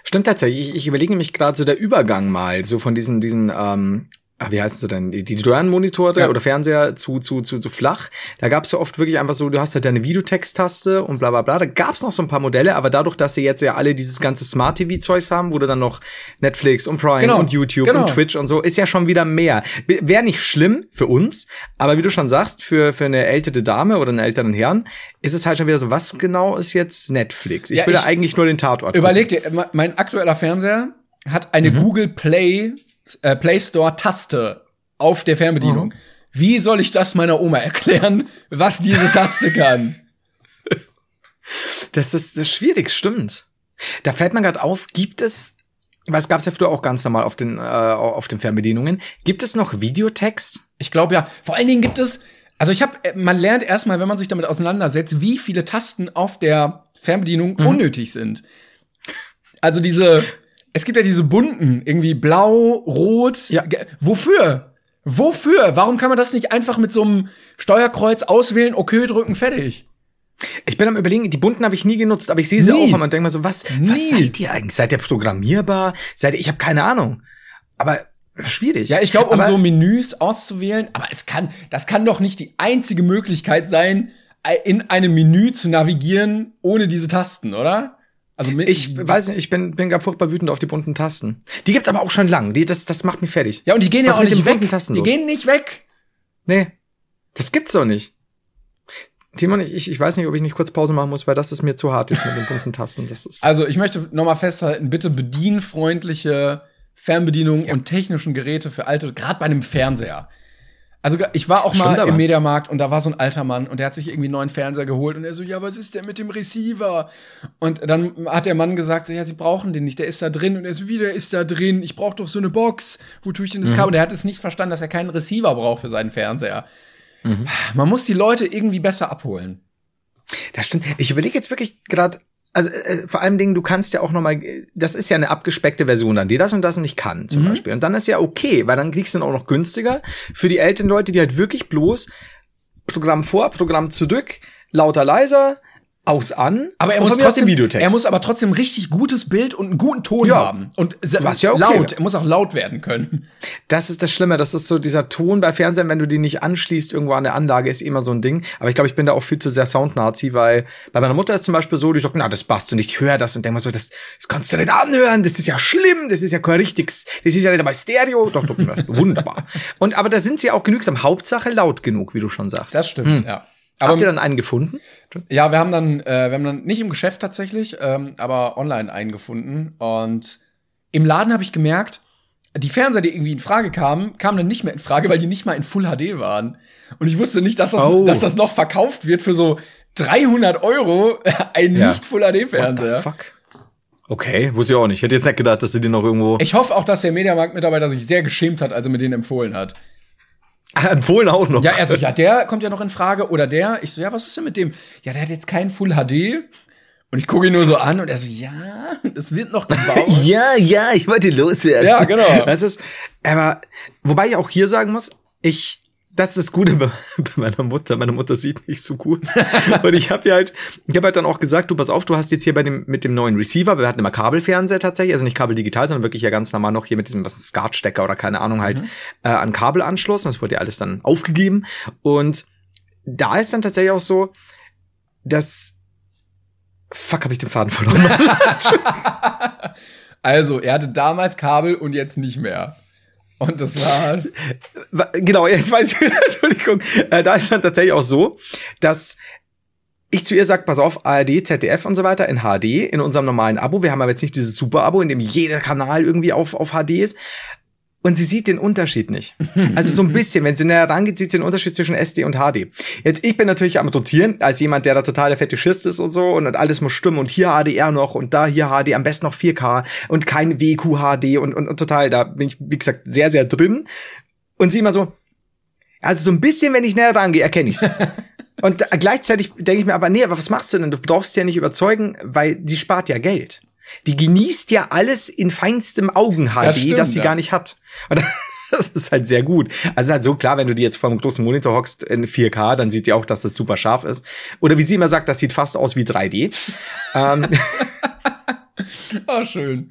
Stimmt tatsächlich. Ich, ich überlege mich gerade so der Übergang mal, so von diesen, diesen ähm, ah, wie heißt es denn, die, die Röhrenmonitore ja. oder Fernseher zu, zu, zu, zu flach. Da gab es ja oft wirklich einfach so, du hast halt deine Videotext-Taste und bla bla bla. Da gab es noch so ein paar Modelle, aber dadurch, dass sie jetzt ja alle dieses ganze Smart-TV-Zeugs haben, wo du dann noch Netflix und Prime genau. und YouTube genau. und Twitch und so, ist ja schon wieder mehr. Wäre nicht schlimm für uns, aber wie du schon sagst, für, für eine ältere Dame oder einen älteren Herrn, ist es halt schon wieder so, was genau ist jetzt Netflix? Ich ja, will ich, eigentlich nur den Tatort. Überleg dir, mein aktueller Fernseher hat eine mhm. Google Play äh, Play Store Taste auf der Fernbedienung. Mhm. Wie soll ich das meiner Oma erklären, was diese Taste kann? Das ist, das ist schwierig, stimmt. Da fällt mir gerade auf, gibt es, was gab's ja früher auch ganz normal auf den, äh, auf den Fernbedienungen, gibt es noch Videotext? Ich glaube ja. Vor allen Dingen gibt es, Also ich habe, man lernt erstmal, wenn man sich damit auseinandersetzt, wie viele Tasten auf der Fernbedienung mhm. unnötig sind. Also diese, es gibt ja diese bunten, irgendwie blau, rot. Ja. Wofür? Wofür? Warum kann man das nicht einfach mit so einem Steuerkreuz auswählen, okay drücken, fertig? Ich bin am überlegen, die bunten habe ich nie genutzt, aber ich sehe sie nie. auch und denke mal so, was, nie. was seid ihr eigentlich? Seid ihr programmierbar? Seid ihr, ich habe keine Ahnung. Aber schwierig. Ja, ich glaube, um so Menüs auszuwählen, aber es kann, das kann doch nicht die einzige Möglichkeit sein, in einem Menü zu navigieren ohne diese Tasten, oder? Also mit, ich weiß nicht, ich bin, bin gar furchtbar wütend auf die bunten Tasten. Die gibt's aber auch schon lang. Die, das, das macht mich fertig. Ja, und die gehen Was ja auch nicht weg. Tasten die los? gehen nicht weg. Nee. Das gibt's doch nicht. Timon, ich, ich weiß nicht, ob ich nicht kurz Pause machen muss, weil das ist mir zu hart jetzt mit den bunten Tasten. Das ist also ich möchte nochmal festhalten, bitte bedienfreundliche Fernbedienung ja. und technischen Geräte für alte, gerade bei einem Fernseher. Also ich war auch mal im Mediamarkt und da war so ein alter Mann und der hat sich irgendwie einen neuen Fernseher geholt und er so, ja, was ist denn mit dem Receiver? Und dann hat der Mann gesagt, so, ja, sie brauchen den nicht, der ist da drin und er so, wie, der ist da drin, ich brauche doch so eine Box, wo tue ich denn das mhm. Kabel? Und er hat es nicht verstanden, dass er keinen Receiver braucht für seinen Fernseher. Mhm. Man muss die Leute irgendwie besser abholen. Das stimmt. Ich überlege jetzt wirklich gerade, also äh, vor allem Dingen, du kannst ja auch noch mal, das ist ja eine abgespeckte Version dann, die das und das nicht kann zum mhm. Beispiel. Und dann ist ja okay, weil dann kriegst du dann auch noch günstiger für die älteren Leute, die halt wirklich bloß Programm vor, Programm zurück, lauter, leiser, aus an. Aber er muss trotzdem Videotext. Er muss aber trotzdem richtig gutes Bild und einen guten Ton ja. haben und Was ja okay. laut. Er muss auch laut werden können. Das ist das Schlimme. Das ist so dieser Ton bei Fernsehen, wenn du den nicht anschließt irgendwo an der Anlage, ist immer so ein Ding. Aber ich glaube, ich bin da auch viel zu sehr Soundnazi, weil bei meiner Mutter ist zum Beispiel so, die sagt, na, das passt und ich höre das und denke mal so, das, das kannst du nicht anhören. Das ist ja schlimm. Das ist ja kein richtiges, das ist ja nicht einmal Stereo. Doch, doch, wunderbar. Und aber da sind sie auch genügsam. Hauptsache laut genug, wie du schon sagst. Das stimmt, hm. ja. Aber, Habt ihr dann einen gefunden? Ja, wir haben dann, äh, wir haben dann nicht im Geschäft tatsächlich, ähm, aber online einen gefunden. Und im Laden habe ich gemerkt, die Fernseher, die irgendwie in Frage kamen, kamen dann nicht mehr in Frage, weil die nicht mal in Full HD waren. Und ich wusste nicht, dass das, oh. dass das noch verkauft wird für so 300 Euro ein ja. nicht Full HD Fernseher. fuck? Okay, wusste ich auch nicht. Ich hätte jetzt nicht gedacht, dass sie den noch irgendwo. Ich hoffe auch, dass der Mediamarkt-Mitarbeiter sich sehr geschämt hat, als er mir den empfohlen hat. Empfohlen auch noch. Ja, also ja, der kommt ja noch in Frage oder der. Ich so, ja, was ist denn mit dem? Ja, der hat jetzt kein Full HD. Und ich gucke ihn nur so an und er so, ja, das wird noch gebaut. ja, ja, ich wollte loswerden. Ja, genau. Das ist, aber, wobei ich auch hier sagen muss, ich das ist das Gute bei, meiner Mutter. Meine Mutter sieht nicht so gut. und ich habe ja halt, ich habe halt dann auch gesagt, du pass auf, du hast jetzt hier bei dem mit dem neuen Receiver, wir hatten immer Kabelfernseher tatsächlich, also nicht kabeldigital, sondern wirklich ja ganz normal noch hier mit diesem was Skatstecker oder keine Ahnung halt mhm. äh, an Kabelanschluss. Und das wurde ja alles dann aufgegeben. Und da ist dann tatsächlich auch so, dass Fuck, habe ich den Faden verloren. also, er hatte damals Kabel und jetzt nicht mehr. Und das war's. Genau, jetzt weiß ich, Entschuldigung. Äh, da ist dann tatsächlich auch so, dass ich zu ihr sag, pass auf, ARD, ZDF und so weiter in HD, in unserem normalen Abo. Wir haben aber jetzt nicht dieses Super-Abo, in dem jeder Kanal irgendwie auf, auf HD ist und sie sieht den Unterschied nicht. Also so ein bisschen, wenn sie näher rangeht, sieht sie den Unterschied zwischen SD und HD. Jetzt, ich bin natürlich am rotieren, als jemand, der da total der Fetischist ist und so und, und alles muss stimmen und hier HDR noch und da hier HD, am besten noch 4K und kein WQHD und, und, und total, da bin ich, wie gesagt, sehr, sehr drin. Und sie immer so, also so ein bisschen, wenn ich näher rangehe, erkenne ich's. und gleichzeitig denke ich mir aber, nee, aber was machst du denn? Du brauchst ja nicht überzeugen, weil sie spart ja Geld. Die genießt ja alles in feinstem Augen-HD, das, stimmt, das sie ja. gar nicht hat. Und das ist halt sehr gut. Also halt so klar, wenn du die jetzt vor einem großen Monitor hockst in 4K, dann sieht die auch, dass das super scharf ist. Oder wie sie immer sagt, das sieht fast aus wie 3D. ähm. oh, schön.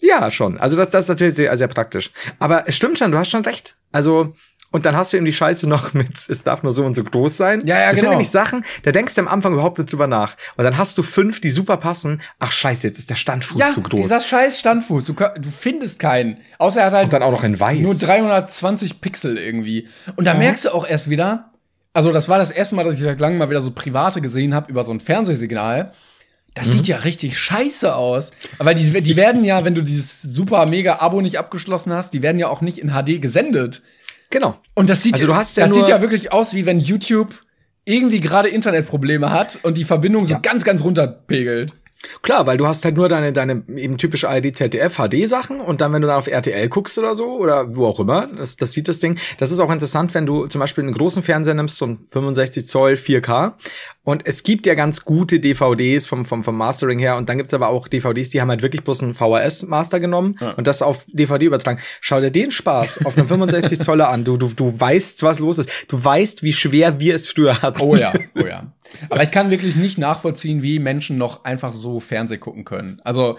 Ja, schon. Also das, das ist natürlich sehr, sehr praktisch. Aber es stimmt schon, du hast schon recht. Also und dann hast du eben die Scheiße noch mit, es darf nur so und so groß sein. Ja, ja, das genau. sind nämlich Sachen, da denkst du am Anfang überhaupt nicht drüber nach. Und dann hast du fünf, die super passen. Ach scheiße, jetzt ist der Standfuß ja, zu groß. dieser scheiß Standfuß. Du, du, findest keinen. Außer er hat halt und dann auch noch in weiß. nur 320 Pixel irgendwie. Und da mhm. merkst du auch erst wieder, also das war das erste Mal, dass ich seit langem mal wieder so private gesehen habe über so ein Fernsehsignal. Das mhm. sieht ja richtig scheiße aus. Weil die, die werden ja, wenn du dieses super mega Abo nicht abgeschlossen hast, die werden ja auch nicht in HD gesendet. Genau. Und das sieht, also du hast ja das sieht ja wirklich aus, wie wenn YouTube irgendwie gerade Internetprobleme hat und die Verbindung so ja. ganz, ganz runterpegelt. Klar, weil du hast halt nur deine, deine eben typische ARD, ZDF, HD-Sachen und dann, wenn du dann auf RTL guckst oder so oder wo auch immer, das, das sieht das Ding. Das ist auch interessant, wenn du zum Beispiel einen großen Fernseher nimmst, so ein 65 Zoll 4K und es gibt ja ganz gute DVDs vom, vom, vom Mastering her und dann gibt's aber auch DVDs, die haben halt wirklich bloß einen VHS-Master genommen ja. und das auf DVD übertragen. Schau dir den Spaß auf einem 65 Zoller an. Du, du, du weißt, was los ist. Du weißt, wie schwer wir es früher hatten. Oh ja, oh ja. Aber ich kann wirklich nicht nachvollziehen, wie Menschen noch einfach so Fernseh gucken können. Also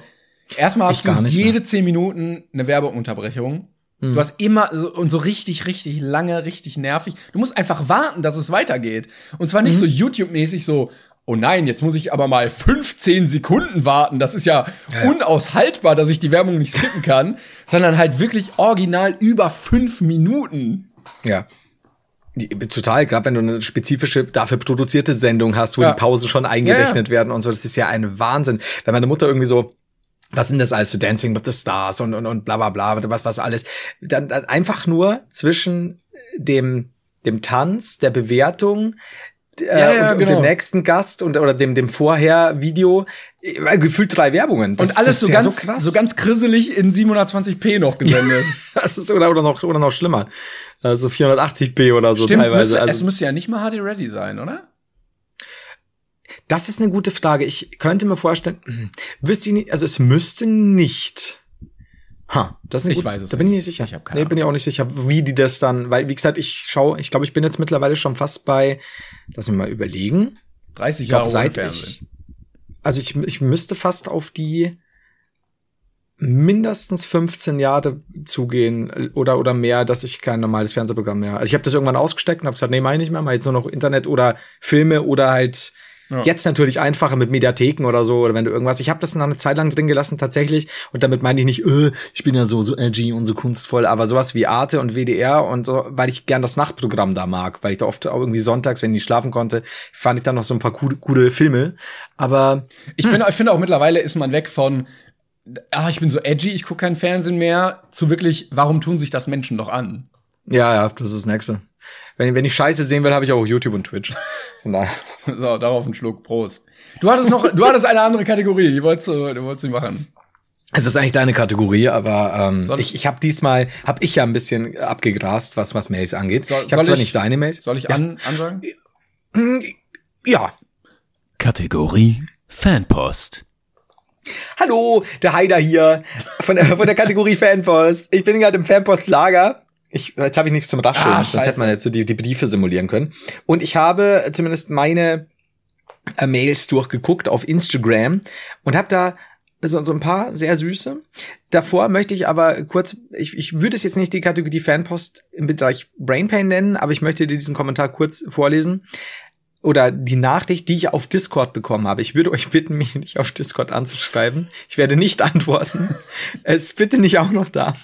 erstmal hast ich du jede mehr. zehn Minuten eine Werbeunterbrechung. Mhm. Du hast immer so, und so richtig, richtig lange, richtig nervig. Du musst einfach warten, dass es weitergeht. Und zwar nicht mhm. so YouTube-mäßig so, oh nein, jetzt muss ich aber mal 15 Sekunden warten. Das ist ja, ja, unaushaltbar, dass ich die Werbung nicht skippen kann, sondern halt wirklich original über fünf Minuten. Ja. Total, gerade wenn du eine spezifische, dafür produzierte Sendung hast, wo ja. die Pausen schon eingerechnet ja, werden und so, das ist ja ein Wahnsinn. Wenn meine Mutter irgendwie so, was sind das alles so Dancing with the Stars und, und, und bla bla bla, was, was alles, dann, dann einfach nur zwischen dem, dem Tanz, der Bewertung, äh, ja, ja, und, genau. und, dem nächsten Gast und oder dem dem vorher Video äh, gefühlt drei Werbungen das, und alles so ganz so, so ganz krisselig in 720p noch gesendet das ist oder oder noch oder noch schlimmer also 480p oder so Stimmt, teilweise. Müsste, also, es müsste ja nicht mal HD ready sein, oder? Das ist eine gute Frage. Ich könnte mir vorstellen, wüsste ich nicht, also es müsste nicht. Ha, das ist ich gut, weiß es. Da bin ich nicht sicher. Ich keine nee, bin ich auch nicht sicher, wie die das dann, weil wie gesagt, ich schaue, ich glaube, ich bin jetzt mittlerweile schon fast bei, lass mich mal überlegen. 30 Jahre ich glaub, seit ich, also ich, ich müsste fast auf die mindestens 15 Jahre zugehen oder oder mehr, dass ich kein normales Fernsehprogramm mehr. Also ich habe das irgendwann ausgesteckt und habe gesagt, nee, mach ich nicht mehr, mach jetzt nur noch Internet oder Filme oder halt ja. jetzt natürlich einfacher mit Mediatheken oder so oder wenn du irgendwas. Ich habe das noch eine Zeit lang drin gelassen tatsächlich und damit meine ich nicht, äh, ich bin ja so so edgy und so kunstvoll, aber sowas wie Arte und WDR und so, weil ich gern das Nachtprogramm da mag, weil ich da oft auch irgendwie sonntags, wenn ich nicht schlafen konnte, fand ich dann noch so ein paar gute, gute Filme. Aber ich hm. bin, ich finde auch mittlerweile ist man weg von ah, ich bin so edgy, ich gucke kein Fernsehen mehr, zu wirklich, warum tun sich das Menschen noch an? Ja, ja, das ist das Nächste. Wenn, wenn ich Scheiße sehen will, habe ich auch YouTube und Twitch. Von daher. so, darauf ein Schluck. Prost. Du hattest noch, du hattest eine andere Kategorie, die wolltest du, die wolltest du machen. Es ist eigentlich deine Kategorie, aber ähm, ich, ich habe diesmal, habe ich ja ein bisschen abgegrast, was was Mails angeht. Soll, ich habe zwar ich, nicht deine Mails. Soll ich ja. an, ansagen? Ja. Kategorie Fanpost. Hallo, der Heider hier von der, von der Kategorie Fanpost. Ich bin gerade im Fanpost-Lager. Ich, jetzt habe ich nichts zum Rascheln, ah, sonst hätte man jetzt so die, die Briefe simulieren können. Und ich habe zumindest meine äh, Mails durchgeguckt auf Instagram und habe da so, so ein paar sehr süße. Davor möchte ich aber kurz, ich, ich würde es jetzt nicht die Kategorie Fanpost im Bereich Brainpain nennen, aber ich möchte dir diesen Kommentar kurz vorlesen oder die Nachricht, die ich auf Discord bekommen habe. Ich würde euch bitten, mich nicht auf Discord anzuschreiben. Ich werde nicht antworten. es bitte nicht auch noch da.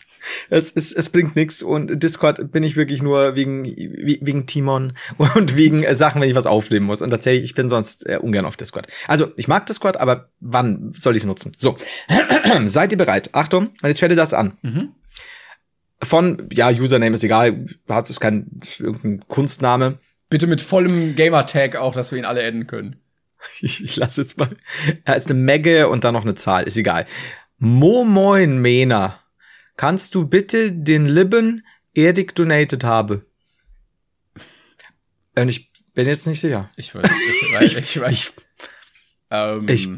Es, es, es bringt nichts und Discord bin ich wirklich nur wegen wegen Timon und wegen äh, Sachen, wenn ich was aufnehmen muss. Und tatsächlich, ich bin sonst äh, ungern auf Discord. Also ich mag Discord, aber wann soll ich es nutzen? So, seid ihr bereit? Achtung, und jetzt werde das an. Mhm. Von ja, Username ist egal, hat es kein irgendein Kunstname. Bitte mit vollem Gamer-Tag auch, dass wir ihn alle adden können. Ich, ich lasse jetzt mal. Er ist eine Megge und dann noch eine Zahl, ist egal. Momoin Mena. Kannst du bitte den Libben erdig donated habe? Und ich bin jetzt nicht sicher. Ich weiß, ich weiß, ich weiß. ich, ähm, ich,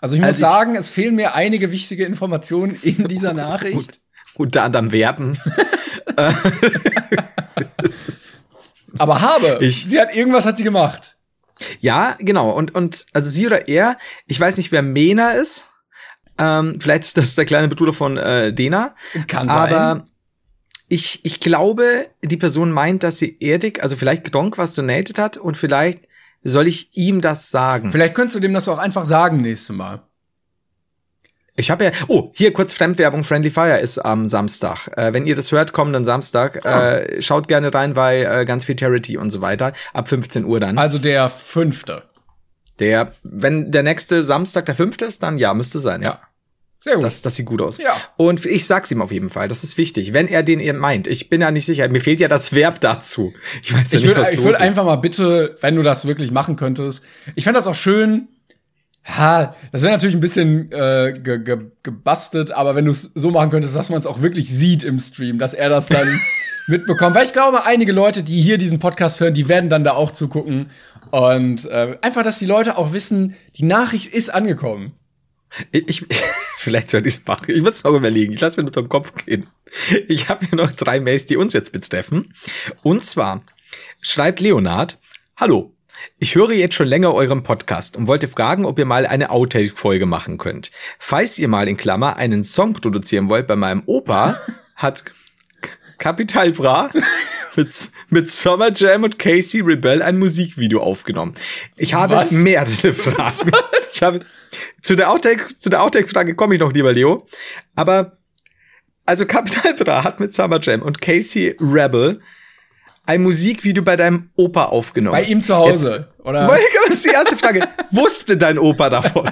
also ich muss also sagen, es fehlen mir einige wichtige Informationen in dieser Nachricht. Unter anderem Verben. Aber habe. Ich, sie hat irgendwas hat sie gemacht. Ja, genau. Und, und also sie oder er, ich weiß nicht, wer Mena ist. Ähm, vielleicht ist das der kleine Bruder von äh, Dena. Kann sein. Aber ich, ich glaube, die Person meint, dass sie Erdik, also vielleicht Gronk was donated hat und vielleicht soll ich ihm das sagen. Vielleicht könntest du dem das auch einfach sagen nächstes Mal. Ich habe ja, oh, hier kurz Fremdwerbung, Friendly Fire ist am Samstag. Äh, wenn ihr das hört, kommenden Samstag, oh. äh, schaut gerne rein bei äh, ganz viel Charity und so weiter. Ab 15 Uhr dann. Also der fünfte. Der, wenn der nächste Samstag der fünfte ist, dann ja, müsste sein, ja. Sehr gut. Das, das sieht gut aus. Ja. Und ich sag's ihm auf jeden Fall, das ist wichtig. Wenn er den ihr meint, ich bin ja nicht sicher, mir fehlt ja das Verb dazu. Ich weiß ja ich nicht, würd, was Ich würde einfach mal bitte, wenn du das wirklich machen könntest, ich fände das auch schön, Ja, das wäre natürlich ein bisschen äh, ge ge gebastelt, aber wenn du es so machen könntest, dass man es auch wirklich sieht im Stream, dass er das dann mitbekommt. Weil ich glaube, einige Leute, die hier diesen Podcast hören, die werden dann da auch zugucken. Und äh, einfach, dass die Leute auch wissen, die Nachricht ist angekommen. Ich, vielleicht soll ich es machen. Ich muss es auch überlegen. Ich lasse mir nur den Kopf gehen. Ich habe hier noch drei Mails, die uns jetzt betreffen. Und zwar schreibt Leonard, Hallo, ich höre jetzt schon länger euren Podcast und wollte fragen, ob ihr mal eine Outtake-Folge machen könnt. Falls ihr mal in Klammer einen Song produzieren wollt bei meinem Opa, hat Capital Bra mit, mit Summer Jam und Casey Rebel ein Musikvideo aufgenommen. Ich habe Was? mehrere Fragen. Ich habe, zu der Outtake, zu der Outtake-Frage komme ich noch, lieber Leo. Aber, also Capital Bra hat mit Summer Jam und Casey Rebel ein Musikvideo bei deinem Opa aufgenommen. Bei ihm zu Hause, Jetzt, oder? Das ist die erste Frage. Wusste dein Opa davon?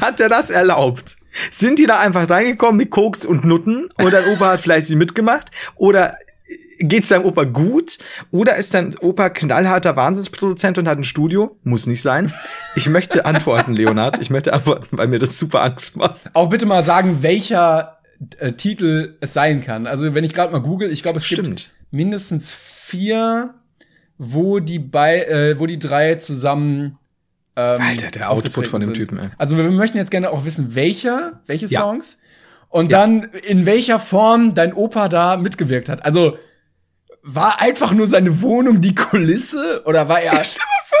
Hat er das erlaubt? Sind die da einfach reingekommen mit Koks und Nutten und dein Opa hat fleißig mitgemacht? Oder geht's deinem Opa gut? Oder ist dein Opa knallharter Wahnsinnsproduzent und hat ein Studio? Muss nicht sein. Ich möchte antworten, Leonard. Ich möchte antworten, weil mir das super Angst macht. Auch bitte mal sagen, welcher äh, Titel es sein kann. Also wenn ich gerade mal google, ich glaube, es Stimmt. gibt mindestens vier, wo die bei, äh, wo die drei zusammen ähm, Alter, der Output von dem sind. Typen, ey. Also wir möchten jetzt gerne auch wissen, welcher, welche ja. Songs und ja. dann in welcher Form dein Opa da mitgewirkt hat. Also war einfach nur seine Wohnung die Kulisse oder war er?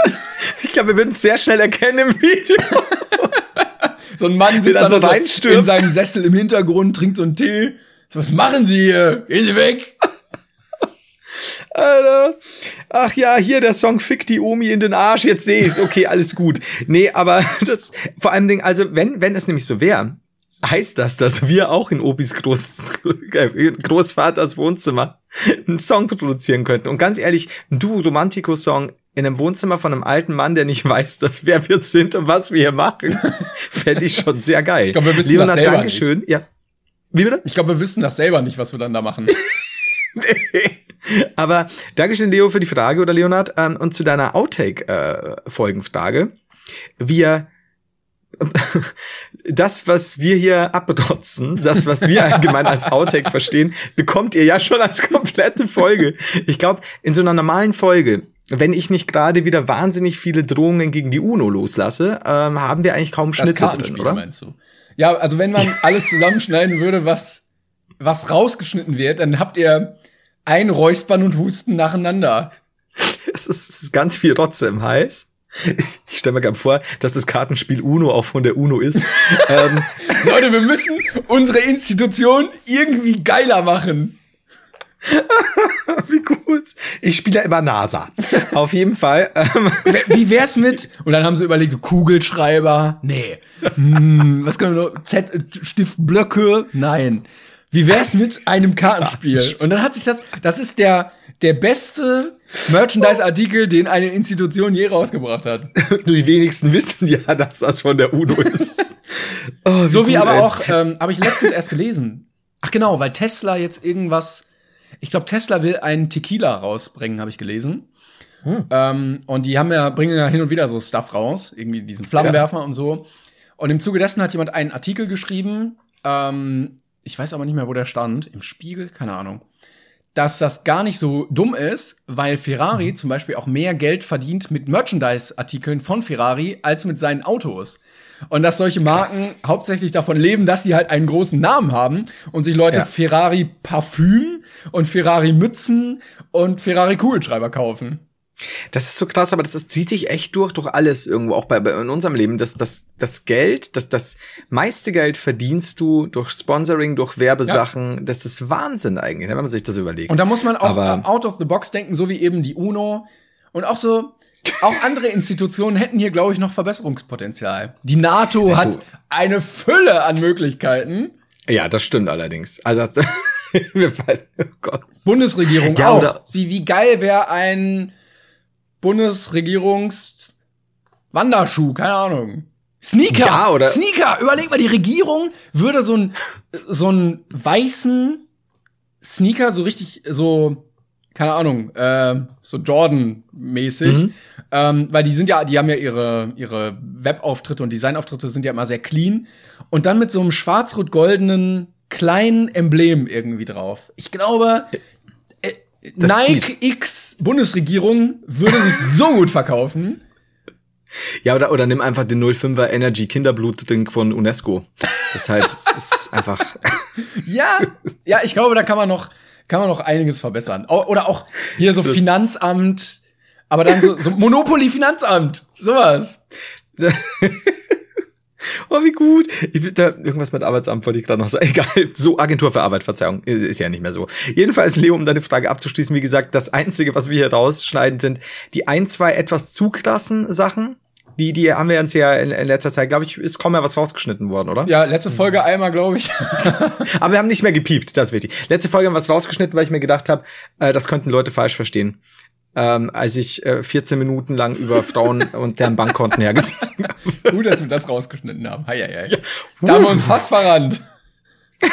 ich glaube, wir würden es sehr schnell erkennen im Video. so ein Mann sitzt dann so in seinem Sessel im Hintergrund, trinkt so einen Tee. So, was machen Sie hier? Gehen Sie weg. Alter. Ach ja, hier der Song Fick die Omi in den Arsch, jetzt seh ich's. Okay, alles gut. Nee, aber das, vor allem Ding, also wenn, wenn es nämlich so wäre, heißt das, dass wir auch in Obis Groß, Großvaters Wohnzimmer einen Song produzieren könnten. Und ganz ehrlich, ein Du-Romantico-Song in einem Wohnzimmer von einem alten Mann, der nicht weiß, dass, wer wir sind und was wir hier machen, fände ich schon sehr geil. Ich glaube, wir wissen Leonard, das selber Dankeschön. Nicht. Ja. Wie bitte? Ich glaube, wir wissen das selber nicht, was wir dann da machen. nee. Aber Dankeschön, Leo, für die Frage oder Leonard. Ähm, und zu deiner Outtake-Folgenfrage. wir das, was wir hier abrotzen, das, was wir allgemein als Outtake verstehen, bekommt ihr ja schon als komplette Folge. Ich glaube, in so einer normalen Folge, wenn ich nicht gerade wieder wahnsinnig viele Drohungen gegen die UNO loslasse, ähm, haben wir eigentlich kaum Schnitte drin, oder? Meinst du? Ja, also wenn man alles zusammenschneiden würde, was, was rausgeschnitten wird, dann habt ihr ein Räuspern und Husten nacheinander. Es ist, es ist ganz viel Rotze im Hals. Ich stelle mir gerade vor, dass das Kartenspiel Uno auch von der Uno ist. ähm. Leute, wir müssen unsere Institution irgendwie geiler machen. Wie gut. Ich spiele ja immer NASA. Auf jeden Fall. Ähm. Wie wär's mit? Und dann haben sie überlegt, so Kugelschreiber. Nee. Hm, was können wir noch? Z Stift Blöcke? Nein. Wie wär's mit einem Kartenspiel? Und dann hat sich das, das ist der, der beste Merchandise-Artikel, den eine Institution je rausgebracht hat. Nur die wenigsten wissen ja, dass das von der UNO ist. oh, so wie aber ey. auch, ähm, habe ich letztens erst gelesen. Ach genau, weil Tesla jetzt irgendwas, ich glaube Tesla will einen Tequila rausbringen, habe ich gelesen. Hm. Ähm, und die haben ja, bringen ja hin und wieder so Stuff raus, irgendwie diesen Flammenwerfer ja. und so. Und im Zuge dessen hat jemand einen Artikel geschrieben, ähm, ich weiß aber nicht mehr, wo der stand, im Spiegel, keine Ahnung, dass das gar nicht so dumm ist, weil Ferrari mhm. zum Beispiel auch mehr Geld verdient mit Merchandise-Artikeln von Ferrari als mit seinen Autos. Und dass solche Marken Krass. hauptsächlich davon leben, dass sie halt einen großen Namen haben und sich Leute ja. Ferrari Parfüm und Ferrari Mützen und Ferrari Kugelschreiber kaufen. Das ist so krass, aber das, das zieht sich echt durch, durch alles irgendwo, auch bei, bei in unserem Leben. Das, das, das Geld, das, das meiste Geld verdienst du durch Sponsoring, durch Werbesachen. Ja. Das ist Wahnsinn eigentlich, wenn man sich das überlegt. Und da muss man auch aber, out of the box denken, so wie eben die UNO und auch so, auch andere Institutionen hätten hier, glaube ich, noch Verbesserungspotenzial. Die NATO hat eine Fülle an Möglichkeiten. Ja, das stimmt allerdings. Also, wir fallen, oh Gott. Bundesregierung ja, auch. Wie, wie geil wäre ein Bundesregierungs Wanderschuh, keine Ahnung. Sneaker, ja, oder? Sneaker. Überleg mal, die Regierung würde so ein so einen weißen Sneaker so richtig so keine Ahnung, äh, so Jordan-mäßig. Mhm. Ähm, weil die sind ja, die haben ja ihre, ihre Webauftritte und Designauftritte sind ja immer sehr clean. Und dann mit so einem schwarz-rot-goldenen kleinen Emblem irgendwie drauf. Ich glaube, äh, Nike zieht. X Bundesregierung würde sich so gut verkaufen. Ja, oder, oder nimm einfach den 05er Energy Kinderblut-Ding von UNESCO. Das ist halt, das ist einfach. ja, ja, ich glaube, da kann man noch, kann man noch einiges verbessern. Oder auch hier so das Finanzamt, aber dann so, so Monopoly Finanzamt, sowas. Oh, wie gut. Ich, da, irgendwas mit Arbeitsamt wollte ich gerade noch sagen. Egal. So, Agentur für Arbeit, Verzeihung. Ist ja nicht mehr so. Jedenfalls, Leo, um deine Frage abzuschließen, wie gesagt, das Einzige, was wir hier rausschneiden, sind die ein, zwei etwas zu krassen Sachen. Die, die haben wir uns ja in, in letzter Zeit, glaube ich, ist kaum mehr was rausgeschnitten worden, oder? Ja, letzte Folge einmal, glaube ich. Aber wir haben nicht mehr gepiept, das ist wichtig. Letzte Folge haben wir was rausgeschnitten, weil ich mir gedacht habe, äh, das könnten Leute falsch verstehen ähm, als ich äh, 14 Minuten lang über Frauen und deren Bankkonten hergezogen habe. Gut, dass wir das rausgeschnitten haben. Hei, hei, hei. Ja. Da haben wir uns fast verrannt.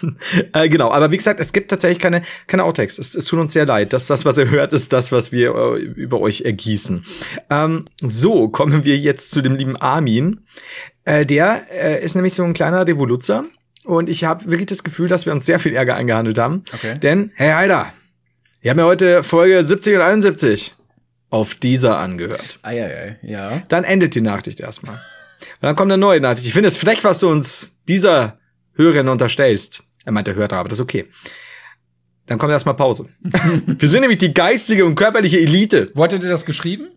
Dann, äh, genau, aber wie gesagt, es gibt tatsächlich keine, keine Outtakes. Es, es tut uns sehr leid. Das, das, was ihr hört, ist das, was wir äh, über euch ergießen. Ähm, so, kommen wir jetzt zu dem lieben Armin. Äh, der äh, ist nämlich so ein kleiner Devoluzer. Und ich habe wirklich das Gefühl, dass wir uns sehr viel Ärger eingehandelt haben. Okay. Denn, hey Heider, wir haben ja heute Folge 70 und 71 auf dieser angehört. Eieiei, ja. Dann endet die Nachricht erstmal. Und dann kommt eine neue Nachricht. Ich finde es frech, was du uns dieser Hörerin unterstellst. Er meint der Hörer, aber das ist okay. Dann kommt erstmal Pause. Wir sind nämlich die geistige und körperliche Elite. Wo hattet ihr das geschrieben?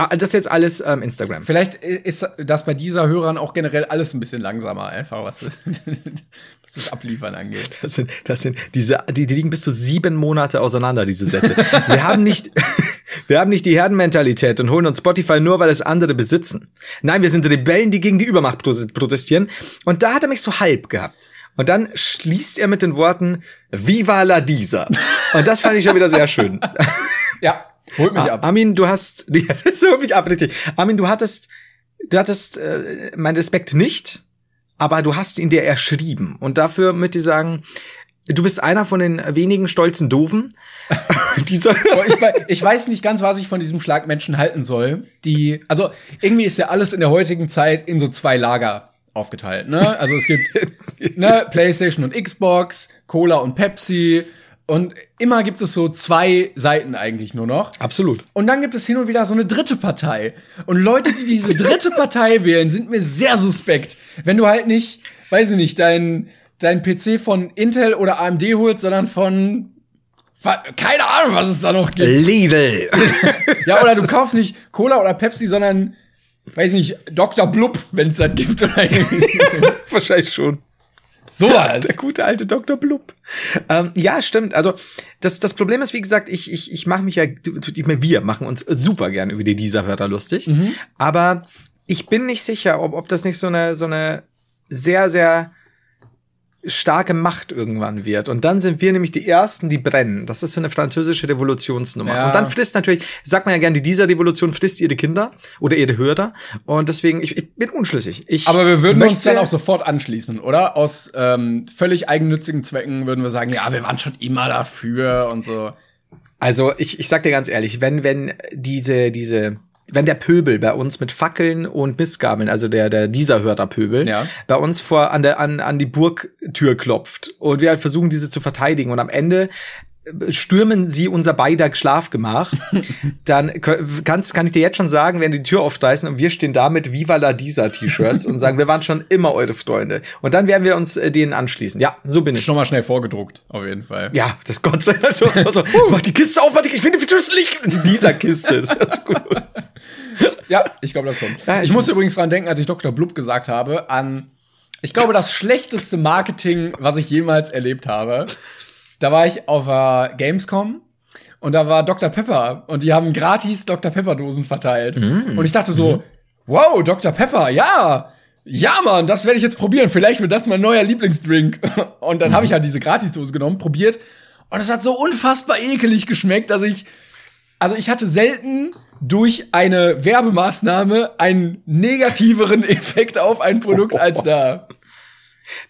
Ah, das ist jetzt alles ähm, Instagram. Vielleicht ist das bei dieser Hörern auch generell alles ein bisschen langsamer, einfach was, was das Abliefern angeht. Das sind, das sind diese, die, die liegen bis zu sieben Monate auseinander, diese Sätze. wir haben nicht, wir haben nicht die Herdenmentalität und holen uns Spotify nur, weil es andere besitzen. Nein, wir sind Rebellen, die gegen die Übermacht protestieren. Und da hat er mich so halb gehabt. Und dann schließt er mit den Worten Viva la Disa. Und das fand ich schon wieder sehr schön. Ja, Holt mich ab. Armin, du hast, das holt mich ab, richtig. Armin, du hattest, du hattest äh, mein Respekt nicht, aber du hast ihn dir erschrieben. Und dafür möchte ich sagen, du bist einer von den wenigen stolzen Doofen. Dieser ich, ich, weiß nicht ganz, was ich von diesem Schlagmenschen halten soll. Die, also irgendwie ist ja alles in der heutigen Zeit in so zwei Lager aufgeteilt. Ne? Also es gibt ne, PlayStation und Xbox, Cola und Pepsi. Und immer gibt es so zwei Seiten eigentlich nur noch. Absolut. Und dann gibt es hin und wieder so eine dritte Partei. Und Leute, die diese dritte Partei wählen, sind mir sehr suspekt. Wenn du halt nicht, weiß ich nicht, dein, dein PC von Intel oder AMD holst, sondern von keine Ahnung, was es da noch gibt. Lidl. ja, oder du kaufst nicht Cola oder Pepsi, sondern, weiß ich nicht, Dr. Blub, wenn es das gibt. Oder Wahrscheinlich schon. So was. Der gute alte Dr. Blub. Ähm, ja, stimmt. Also das, das Problem ist, wie gesagt, ich, ich, ich mache mich ja, wir machen uns super gern über die Dieser-Hörer lustig. Mhm. Aber ich bin nicht sicher, ob, ob das nicht so eine, so eine sehr, sehr starke Macht irgendwann wird. Und dann sind wir nämlich die Ersten, die brennen. Das ist so eine französische Revolutionsnummer. Ja. Und dann frisst natürlich, sagt man ja gerne, die dieser Revolution frisst ihre Kinder oder ihre Hörer. Und deswegen, ich, ich bin unschlüssig. Ich Aber wir würden uns dann auch sofort anschließen, oder? Aus ähm, völlig eigennützigen Zwecken würden wir sagen, ja, wir waren schon immer dafür und so. Also ich, ich sag dir ganz ehrlich, wenn, wenn diese, diese wenn der Pöbel bei uns mit Fackeln und Missgabeln, also der, der dieser Hörerpöbel, ja. bei uns vor an der, an, an die Burgtür klopft und wir halt versuchen, diese zu verteidigen und am Ende stürmen sie unser beider Schlafgemach, dann kannst, kann ich dir jetzt schon sagen, werden die Tür aufreißen und wir stehen da mit Viva la Disa T-Shirts und sagen, wir waren schon immer eure Freunde. Und dann werden wir uns äh, denen anschließen. Ja, so bin ich. Schon mal schnell vorgedruckt, auf jeden Fall. Ja, das Gott sei Dank. So, so, so. Mach die Kiste auf, warte, ich finde die Schlüssel in dieser Kiste. ja, ich glaube, das kommt. Ja, ich muss übrigens dran denken, als ich Dr. Blub gesagt habe, an, ich glaube, das schlechteste Marketing, was ich jemals erlebt habe. Da war ich auf der Gamescom und da war Dr. Pepper und die haben gratis Dr. Pepper Dosen verteilt. Mm. Und ich dachte so, mm. wow, Dr. Pepper, ja. Ja, Mann, das werde ich jetzt probieren. Vielleicht wird das mein neuer Lieblingsdrink. Und dann mm. habe ich halt diese Gratisdose genommen, probiert und es hat so unfassbar ekelig geschmeckt, dass ich also ich hatte selten durch eine Werbemaßnahme einen negativeren Effekt auf ein Produkt als da.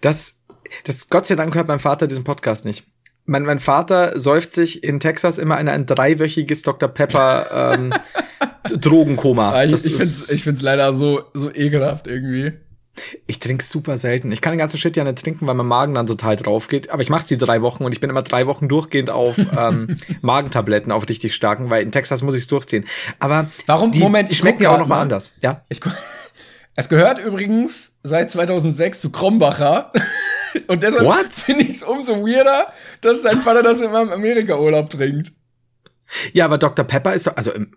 Das das Gott sei Dank hört mein Vater diesen Podcast nicht. Mein, mein Vater säuft sich in Texas immer in ein dreiwöchiges Dr. Pepper ähm, Drogenkoma. Ah, ich, ich finde es ich find's leider so, so ekelhaft irgendwie. Ich trinke super selten. Ich kann den ganzen Shit ja nicht trinken, weil mein Magen dann total drauf geht. Aber ich mach's die drei Wochen und ich bin immer drei Wochen durchgehend auf ähm, Magentabletten, auf richtig starken, weil in Texas muss ich's durchziehen. Aber warum? Die, Moment, die schmecken ja auch noch mal anders. Ja. Ich, es gehört übrigens seit 2006 zu Krombacher. Und deshalb finde ich es umso weirder, dass sein Vater das immer im Amerika-Urlaub trinkt. Ja, aber Dr. Pepper ist doch, also im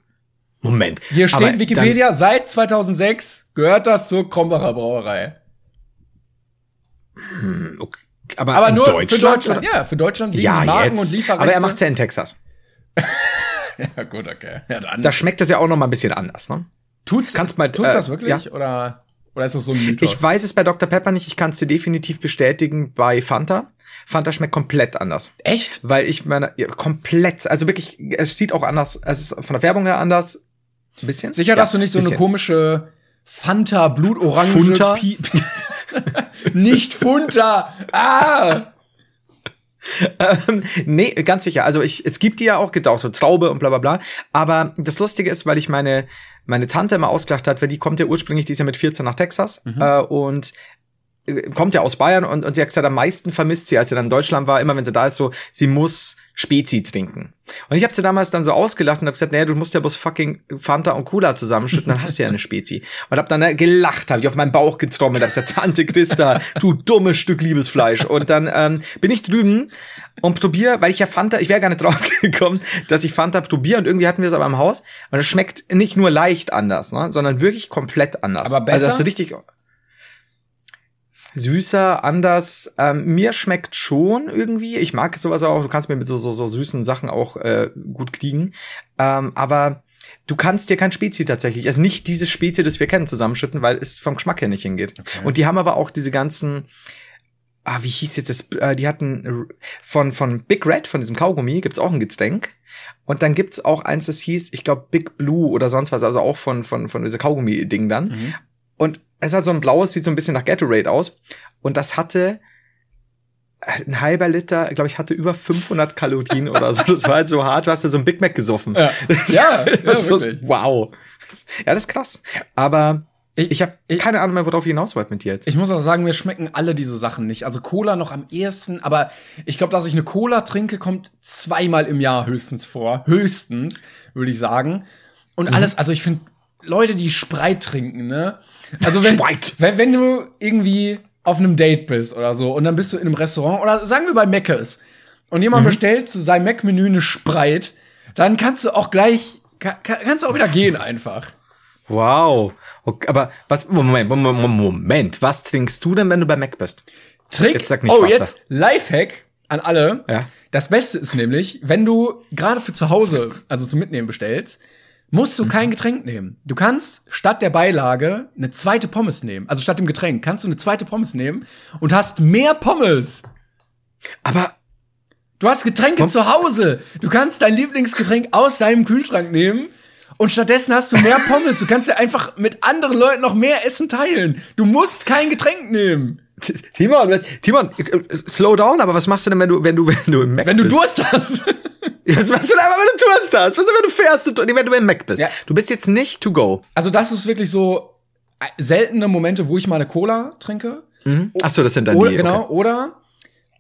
Moment. Hier steht Wikipedia, dann, seit 2006 gehört das zur Krombacher Brauerei. Hm, okay. Aber, aber nur Deutschland, für Deutschland. Oder? Ja, für Deutschland liegen ja, Marken jetzt. und Lieferrechte. Aber er macht's ja in Texas. ja, gut, okay. Ja, dann. Da schmeckt das ja auch noch mal ein bisschen anders, ne? Tut's, Kannst mal, tut's äh, das wirklich? Ja? Oder, oder ist das so ein Mythos? Ich weiß es bei Dr. Pepper nicht. Ich kann es dir definitiv bestätigen bei Fanta. Fanta schmeckt komplett anders. Echt? Weil ich meine, ja, komplett, also wirklich, es sieht auch anders, es ist von der Werbung her anders. Ein bisschen. Sicher, ja, dass du nicht so bisschen. eine komische Fanta Blutorange Funta? nicht Funta. Ah! Ähm, nee, ganz sicher. Also ich, es gibt die ja auch, gibt auch so Traube und bla bla bla. Aber das Lustige ist, weil ich meine, meine Tante immer ausgelacht hat, weil die kommt ja ursprünglich, die ist ja mit 14 nach Texas mhm. äh, und kommt ja aus Bayern und, und sie hat gesagt, am meisten vermisst sie, als sie dann in Deutschland war, immer wenn sie da ist, so, sie muss Spezi trinken. Und ich habe sie damals dann so ausgelacht und habe gesagt, naja, du musst ja bloß fucking Fanta und Cola zusammenschütten, dann hast du ja eine Spezi. Und hab dann äh, gelacht, habe ich auf meinen Bauch getrommelt, hab gesagt, Tante Christa, du dummes Stück Liebesfleisch. Und dann ähm, bin ich drüben und probier, weil ich ja Fanta, ich wäre gar nicht drauf gekommen, dass ich Fanta probiere und irgendwie hatten wir es aber im Haus und es schmeckt nicht nur leicht anders, ne, sondern wirklich komplett anders. Aber besser? Also das ist richtig süßer, anders. Ähm, mir schmeckt schon irgendwie. Ich mag sowas auch. Du kannst mir mit so, so, so süßen Sachen auch äh, gut kriegen. Ähm, aber du kannst dir kein Spezi tatsächlich, also nicht dieses Spezi, das wir kennen, zusammenschütten, weil es vom Geschmack her nicht hingeht. Okay. Und die haben aber auch diese ganzen Ah, wie hieß jetzt das? Äh, die hatten von von Big Red, von diesem Kaugummi, gibt's auch ein Getränk. Und dann gibt's auch eins, das hieß, ich glaube Big Blue oder sonst was, also auch von von von dieser Kaugummi-Ding dann. Mhm. Und es hat so ein blaues, sieht so ein bisschen nach Gatorade aus. Und das hatte ein halber Liter, glaube ich, hatte über 500 Kalorien oder so. Das war halt so hart. Du hast ja so ein Big Mac gesoffen. Ja, ja, ja so, wow. Ja, das ist krass. Aber ich, ich habe keine Ahnung mehr, worauf ich hinaus wollte mit dir jetzt. Ich muss auch sagen, mir schmecken alle diese Sachen nicht. Also Cola noch am ehesten, aber ich glaube, dass ich eine Cola trinke, kommt zweimal im Jahr höchstens vor. Höchstens, würde ich sagen. Und mhm. alles, also ich finde, Leute, die Spreit trinken, ne? Also wenn, wenn, wenn du irgendwie auf einem Date bist oder so und dann bist du in einem Restaurant oder sagen wir bei Meckes und jemand mhm. bestellt zu seinem Mac-Menü eine Spreit, dann kannst du auch gleich, kann, kannst du auch wieder gehen einfach. Wow. Okay, aber was, Moment, Moment, Moment, was trinkst du denn, wenn du bei Mac bist? Trick? Jetzt sag nicht oh, Wasser. jetzt Lifehack an alle. Ja. Das Beste ist nämlich, wenn du gerade für zu Hause, also zum Mitnehmen bestellst, musst du kein Getränk nehmen. Du kannst statt der Beilage eine zweite Pommes nehmen. Also statt dem Getränk kannst du eine zweite Pommes nehmen und hast mehr Pommes. Aber du hast Getränke zu Hause. Du kannst dein Lieblingsgetränk aus deinem Kühlschrank nehmen und stattdessen hast du mehr Pommes. Du kannst ja einfach mit anderen Leuten noch mehr Essen teilen. Du musst kein Getränk nehmen. Timon, Timon, äh, slow down, aber was machst du denn, wenn du, wenn du, wenn du im Mac Wenn du Durst hast. Was machst du aber, wenn du Durst hast? Was, wenn du fährst, wenn du im Mac bist? Ja. Du bist jetzt nicht to go. Also das ist wirklich so äh, seltene Momente, wo ich mal eine Cola trinke. Mhm. Ach so, das sind dann oder, die. Genau, okay. oder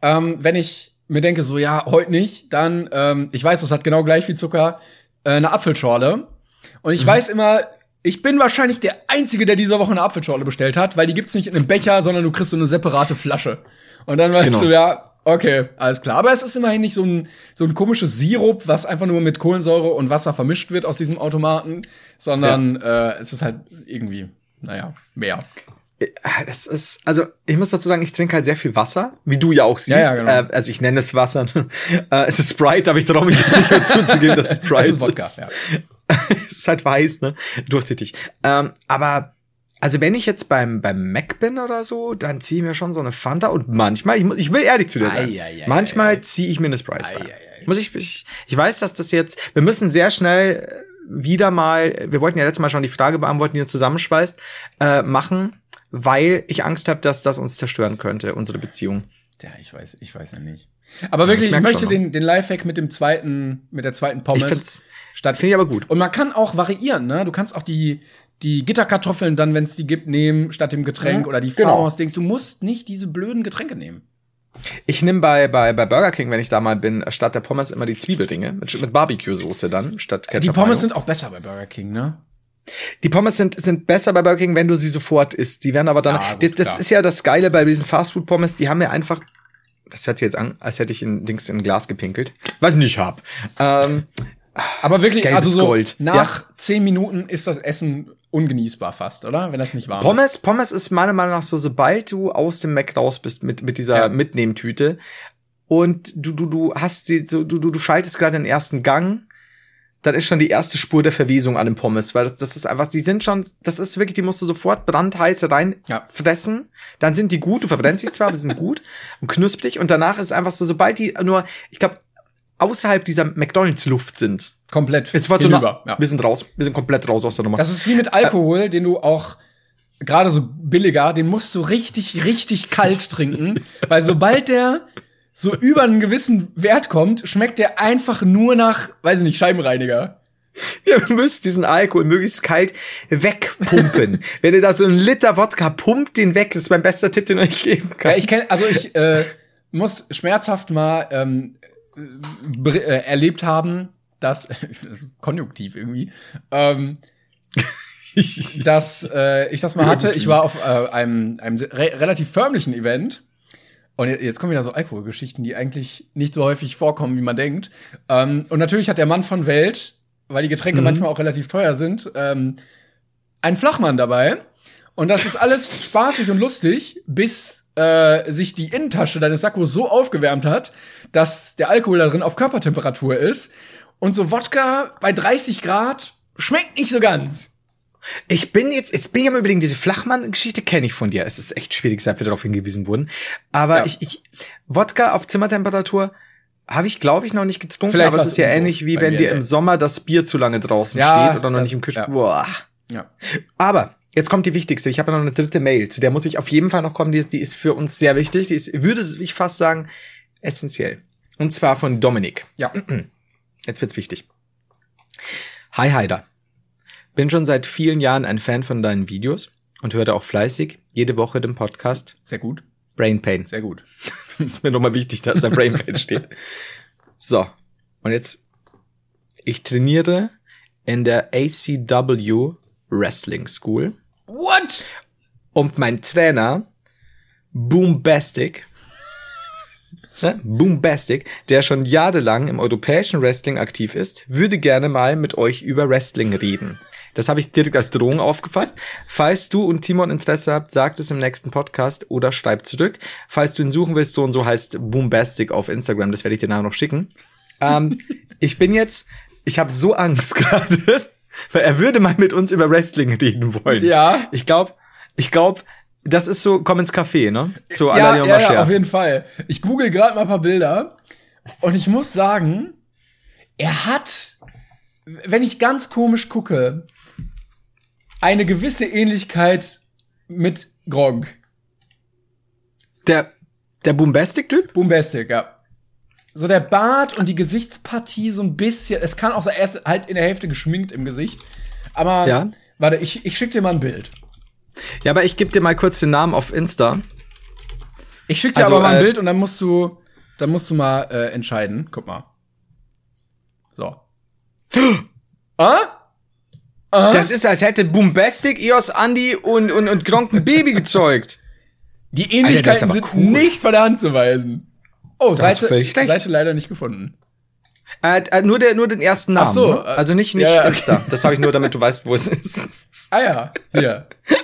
ähm, wenn ich mir denke, so ja, heute nicht, dann, ähm, ich weiß, das hat genau gleich viel Zucker, äh, eine Apfelschorle. Und ich mhm. weiß immer, ich bin wahrscheinlich der Einzige, der diese Woche eine Apfelschorle bestellt hat, weil die gibt's nicht in einem Becher, sondern du kriegst so eine separate Flasche. Und dann weißt genau. du, ja, okay, alles klar. Aber es ist immerhin nicht so ein, so ein komisches Sirup, was einfach nur mit Kohlensäure und Wasser vermischt wird aus diesem Automaten, sondern ja. äh, es ist halt irgendwie, naja, mehr. Äh, das ist, also ich muss dazu sagen, ich trinke halt sehr viel Wasser, wie du ja auch siehst. Ja, ja, genau. äh, also ich nenne es Wasser. äh, es ist Sprite, aber ich traue mich jetzt nicht mehr zuzugeben, dass es Sprite ist. Wodka, ist. Ja. es ist halt weiß, ne? Durchsichtig. Ähm, aber also wenn ich jetzt beim beim Mac bin oder so, dann ziehe ich mir schon so eine Fanta und manchmal, ich, ich will ehrlich zu dir sein, ai, ai, ai, manchmal ziehe ich mir eine Sprite rein. Muss ich, ich, ich weiß, dass das jetzt, wir müssen sehr schnell wieder mal, wir wollten ja letztes Mal schon die Frage beantworten, die ihr zusammenschweißt, äh, machen, weil ich Angst habe, dass das uns zerstören könnte, unsere Beziehung. Ja, ich weiß, ich weiß ja nicht. Aber wirklich, ich ich, möchte schon, den, den Lifehack mit dem zweiten, mit der zweiten Pommes Ich find's- statt. Finde ich aber gut. Und man kann auch variieren, ne? Du kannst auch die, die Gitterkartoffeln dann, wenn es die gibt, nehmen, statt dem Getränk Mhm, oder die genau. Farmhouse-Dings. Du musst nicht diese blöden Getränke nehmen. Ich nehme bei, bei, bei Burger King, wenn ich da mal bin, statt der Pommes immer die Zwiebeldinge mit, mit Barbecue-Soße dann, statt Ketchup. Die Pommes sind auch besser bei Burger King, ne? Die Pommes sind, sind besser bei Burger King, wenn du sie sofort isst. Die werden aber dann, Ja, gut, das, das ist ja das Geile bei diesen Fastfood-Pommes, die haben ja einfach, das hört sich jetzt an, als hätte ich in Dings in ein Glas gepinkelt, was ich nicht hab. Ähm, Aber wirklich, also so Gold. nach zehn Minuten ist das Essen ungenießbar fast, oder? Wenn das nicht warm ist. Pommes, Pommes ist meiner Meinung nach so, sobald du aus dem Mac raus bist mit, mit dieser Ja. Mitnehmtüte und du, du, du hast sie, so, du, du, du schaltest gerade den ersten Gang, dann ist schon die erste Spur der Verwesung an den Pommes, weil das, das ist einfach, die sind schon, das ist wirklich, die musst du sofort brandheiß rein Ja. fressen, dann sind die gut, du verbrennst dich zwar, aber sie sind gut und knusprig und danach ist einfach so, sobald die nur, ich glaube, außerhalb dieser McDonalds-Luft sind, Komplett. sofort so, hinüber, na, ja. wir sind raus, wir sind komplett raus aus der Nummer. Das ist wie mit Alkohol, den du auch gerade so billiger, den musst du richtig, richtig kalt trinken, weil sobald der so über einen gewissen Wert kommt, schmeckt der einfach nur nach, weiß ich nicht, Scheibenreiniger. Ihr müsst diesen Alkohol möglichst kalt wegpumpen. Wenn ihr da so einen Liter Wodka pumpt den weg, das ist mein bester Tipp, den ich euch geben kann. Ja, ich kenne, also ich äh, muss schmerzhaft mal ähm, äh, erlebt haben, dass das konjunktiv irgendwie, ähm, dass äh, ich das mal hatte. Ich war auf äh, einem, einem re relativ förmlichen Event. Und je- jetzt kommen wieder so Alkoholgeschichten, die eigentlich nicht so häufig vorkommen, wie man denkt. Ähm, und natürlich hat der Mann von Welt, weil die Getränke manchmal auch relativ teuer sind, ähm, einen Flachmann dabei. Und das ist alles spaßig und lustig, bis äh, sich die Innentasche deines Sakkos so aufgewärmt hat, dass der Alkohol da drin auf Körpertemperatur ist. Und so Wodka bei 30 Grad schmeckt nicht so ganz. Ich bin jetzt, jetzt bin ich am überlegen, diese Flachmann-Geschichte kenne ich von dir. Es ist echt schwierig, seit wir darauf hingewiesen wurden. Aber Ja. ich, ich, Wodka auf Zimmertemperatur habe ich, glaube ich, noch nicht getrunken, Vielleicht aber es ist ja ähnlich wie wenn dir im Sommer das Bier zu lange draußen Ja, steht oder noch das- nicht im Kühlschrank. ja. Boah. Ja. Aber jetzt kommt die wichtigste. Ich habe noch eine dritte Mail, zu der muss ich auf jeden Fall noch kommen. Die ist, die ist für uns sehr wichtig. Die ist, würde ich fast sagen, essentiell. Und zwar von Dominik. Ja. Jetzt wird's wichtig. Hi Heider. Bin schon seit vielen Jahren ein Fan von deinen Videos und höre auch fleißig jede Woche den Podcast Sehr gut. Brain Pain. Sehr gut. ist mir nochmal wichtig, dass da Brain Pain steht. So. Und jetzt, ich trainiere in der ACW Wrestling School What? und mein Trainer Boombastic, ne, Boombastic, der schon jahrelang im europäischen Wrestling aktiv ist, würde gerne mal mit euch über Wrestling reden. Das habe ich direkt als Drohung aufgefasst. Falls du und Timon Interesse habt, sagt es im nächsten Podcast oder schreibt zurück. Falls du ihn suchen willst, so und so heißt Boombastic auf Instagram, das werde ich dir nachher noch schicken. Ähm, ich bin jetzt, ich habe so Angst gerade, weil er würde mal mit uns über Wrestling reden wollen. Ja. Ich glaube, ich glaube, das ist so, komm ins Café, ne? La Ja, Leon ja, ja, auf jeden Fall. Ich google gerade mal ein paar Bilder und ich muss sagen, er hat, wenn ich ganz komisch gucke, eine gewisse Ähnlichkeit mit Gronk. Der, der Boombastic-Typ? Boombastic, ja. So der Bart und die Gesichtspartie so ein bisschen. Es kann auch sein, er ist halt in der Hälfte geschminkt im Gesicht. Aber Ja. warte, ich, ich schick dir mal ein Bild. Ja, aber ich gebe dir mal kurz den Namen auf Insta. Ich schick dir Also, aber mal ein äh, Bild und dann musst du, dann musst du mal äh, entscheiden. Guck mal. So. ah? Das ist, als hätte Boombastic, Eos, Andy und, und, und Gronk ein Baby gezeugt. Die Alter, Ähnlichkeiten aber sind cool. nicht von der Hand zu weisen. Oh, Seite. Seite leider nicht gefunden. Äh, äh, nur, der, nur den ersten Namen. Ach so, ne? äh, Also nicht, nicht ja, ja. Insta. Das habe ich nur, damit du weißt, wo es ist. Ah ja, hier.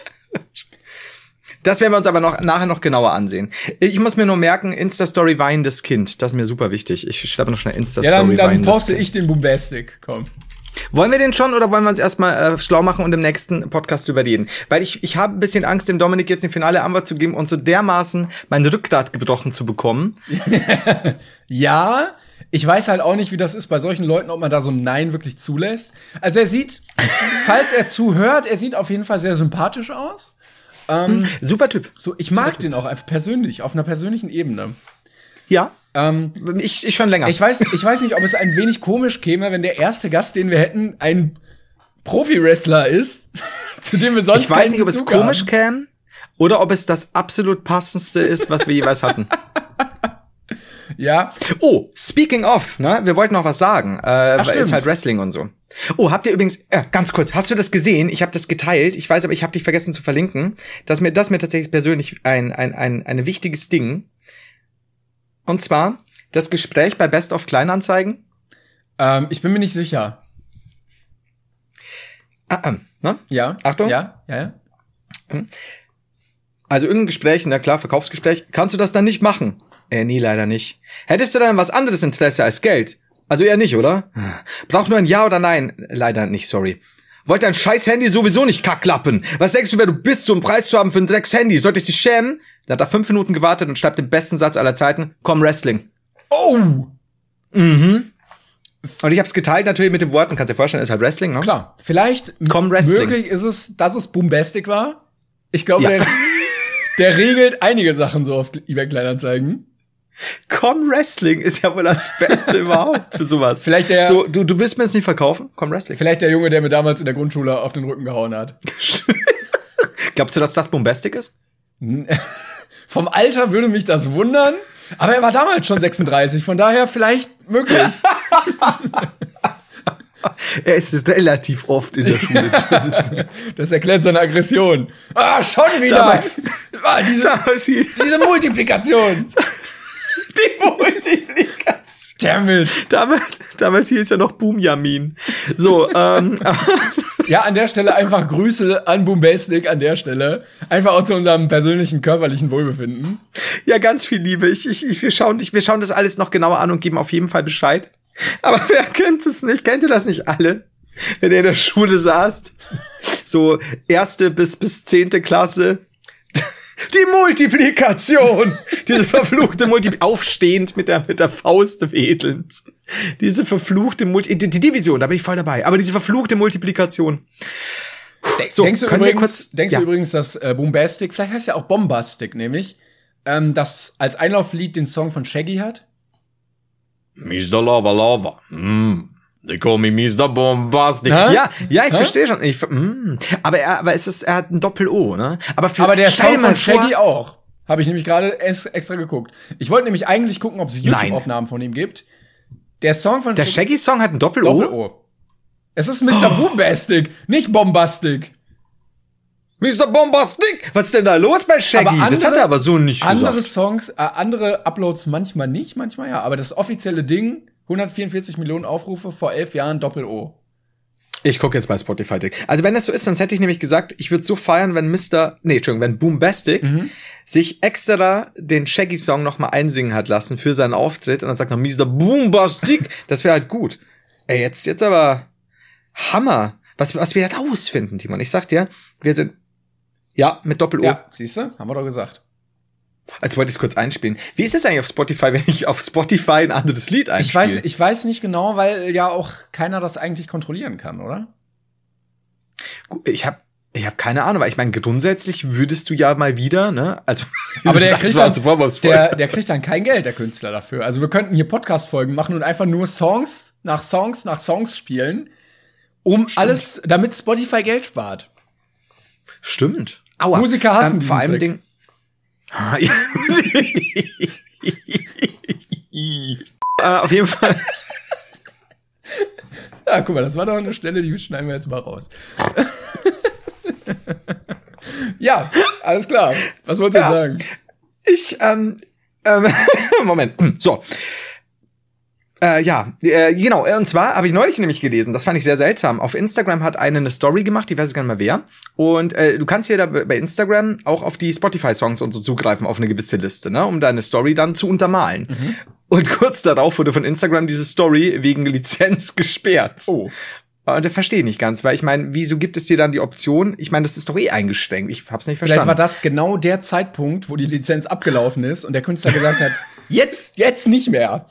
Das werden wir uns aber noch nachher noch genauer ansehen. Ich muss mir nur merken, Insta-Story weinendes Kind. Das ist mir super wichtig. Ich schreibe noch schnell Ja, Insta-Story dann, dann weinendes poste ich den Boombastic. Komm. Wollen wir den schon oder wollen wir uns erstmal äh, schlau machen und im nächsten Podcast drüber reden? Weil ich, ich habe ein bisschen Angst, dem Dominik jetzt eine finale Antwort zu geben und so dermaßen mein Rückgrat gebrochen zu bekommen. Ja, ich weiß halt auch nicht, wie das ist bei solchen Leuten, ob man da so ein Nein wirklich zulässt. Also er sieht, falls er zuhört, er sieht auf jeden Fall sehr sympathisch aus. Super Typ. So, ich mag den auch einfach persönlich, auf einer persönlichen Ebene. Ja, Ähm, ich, ich schon länger. ich weiß, ich weiß nicht, ob es ein wenig komisch käme, wenn der erste Gast, den wir hätten, ein Profi-Wrestler ist, zu dem wir sonst ich weiß nicht, ob es komisch haben. käme oder ob es das absolut passendste ist, was wir jeweils hatten. Ja, Oh, speaking of, ne? Wir wollten noch was sagen. Äh, weil stimmt. ist halt Wrestling und so. Oh, habt ihr übrigens, äh, ganz kurz, hast du das gesehen? Ich habe das geteilt. Ich weiß aber, ich habe dich vergessen zu verlinken. Das mir, das mir tatsächlich persönlich ein, ein, ein, ein wichtiges Ding. Und zwar das Gespräch bei Best of Kleinanzeigen. ähm, ich bin mir nicht sicher. Ah, ah, ne? Ja. Achtung. Ja, ja, ja. Also irgendein Gespräch, na klar, Verkaufsgespräch. Kannst du das dann nicht machen? Äh, nee, leider nicht. Hättest du dann was anderes Interesse als Geld? Also eher nicht, oder? Braucht nur ein Ja oder Nein? Leider nicht, sorry. Wollt dein scheiß Handy sowieso nicht kacklappen? Was denkst du, wer du bist, so einen Preis zu haben für ein Drecks-Handy? Solltest dich schämen? Da hat er fünf Minuten gewartet und schreibt den besten Satz aller Zeiten. Komm, Wrestling. Oh! Und ich hab's geteilt natürlich mit den Worten, kannst dir vorstellen, ist halt Wrestling, ne? Klar. Vielleicht Komm, Wrestling. möglich ist es, dass es Boombastic war. Ich glaube, Ja. der, der regelt einige Sachen so auf eBay Kleinanzeigen. Komm, Wrestling ist ja wohl das Beste überhaupt für sowas. Vielleicht der- So, du, du willst mir das nicht verkaufen? Komm, Wrestling. Vielleicht der Junge, der mir damals in der Grundschule auf den Rücken gehauen hat. Glaubst du, dass das Bombastic ist? Vom Alter würde mich das wundern, aber er war damals schon 36, von daher vielleicht möglich. Er ist relativ oft in der Schule sitzen. Das erklärt seine Aggression. Ah, schon wieder! Damals- ah, diese, Damals diese Multiplikation! Die Multiplikation. Damn it! Damals, damals hieß ja noch Boomjamin. So, ähm, Ja, an der Stelle einfach Grüße an Boombastic an der Stelle. Einfach auch zu unserem persönlichen körperlichen Wohlbefinden. ja, ganz viel Liebe. Ich, ich, ich, wir, schauen, ich, wir schauen das alles noch genauer an und geben auf jeden Fall Bescheid. Aber wer kennt es nicht? Kennt ihr das nicht alle? Wenn ihr in der Schule saßt, so erste bis, bis zehnte Klasse, die Multiplikation! Diese verfluchte Multiplikation, aufstehend mit der, mit der Faust wedelnd. Diese verfluchte Multi, die, Division, da bin ich voll dabei. Aber diese verfluchte Multiplikation. So, denkst du können wir übrigens, kurz- denkst ja. du übrigens, dass äh, Boombastic, vielleicht heißt ja auch Bombastic, nämlich, ähm, das als Einlauflied den Song von Shaggy hat? Mr. Lava Lava. Mm. They call me Mr. Bombastic. Hä? Ja, ja, ich verstehe schon. Ich, mm. Aber er, aber es ist, er hat ein Doppel-O, ne? Aber, für, Aber der Song von Shaggy auch. Habe ich nämlich gerade ex- extra geguckt. Ich wollte nämlich eigentlich gucken, ob es. YouTube-Aufnahmen von ihm gibt. Der Song von Der Shaggy-Song hat ein Doppel-O? Doppel-O. Es ist Mr. Boombastic, nicht Bombastic. Mr. Bombastic! Was ist denn da los bei Shaggy? das hat er aber so nicht Andere gesagt. Songs, äh, andere Uploads manchmal nicht, manchmal ja. Aber das offizielle Ding, 144 Millionen Aufrufe vor elf Jahren Doppel-O. Ich gucke jetzt bei Spotify. Also wenn das so ist, dann hätte ich nämlich gesagt, ich würde so feiern, wenn Mr. Nee, Entschuldigung, wenn Boombastic Mhm. sich extra den Shaggy-Song noch mal einsingen hat lassen für seinen Auftritt und dann sagt noch Mr. Boombastic. das wäre halt gut. Ey, jetzt, jetzt aber Hammer. Was, was wir rausfinden, Timon. Ich sag dir, wir sind ja mit Doppel-O. Ja, siehst du? Haben wir doch gesagt. Als wollte ich es kurz einspielen. Wie ist es eigentlich auf Spotify, wenn ich auf Spotify ein anderes Lied einspiele? Ich weiß, ich weiß nicht genau, weil ja auch keiner das eigentlich kontrollieren kann, oder? ich habe ich hab keine Ahnung, weil ich meine, grundsätzlich würdest du ja mal wieder, ne? Also, Aber der kriegt, dann, der, der kriegt dann kein Geld, der Künstler dafür. Also wir könnten hier Podcast-Folgen machen und einfach nur Songs nach Songs nach Songs spielen, um alles, damit Spotify Geld spart. Stimmt. Aua. Musiker hassen ähm, vor allem Trick. Ding. Ah, ja. äh, auf jeden Fall. Ja, guck mal, das war doch eine Stelle, die schneiden wir jetzt mal raus. ja, alles klar. Was wolltest du Ja. sagen? Ich, ähm, ähm, Moment. So. Äh, ja, äh, genau. äh, Und zwar habe ich neulich nämlich gelesen, das fand ich sehr seltsam. Auf Instagram hat eine eine Story gemacht, die weiß ich gar nicht mehr wer. Und äh, du kannst hier da bei Instagram auch auf die Spotify-Songs und so zugreifen, auf eine gewisse Liste, ne, um deine Story dann zu untermalen. Und kurz darauf wurde von Instagram diese Story wegen Lizenz gesperrt. Oh. Und das verstehe ich nicht ganz, weil ich meine, wieso gibt es dir dann die Option? Ich meine, das ist doch eh eingeschränkt. Ich hab's nicht Vielleicht verstanden. war das genau der Zeitpunkt, wo die Lizenz abgelaufen ist und der Künstler gesagt hat, jetzt, jetzt nicht mehr.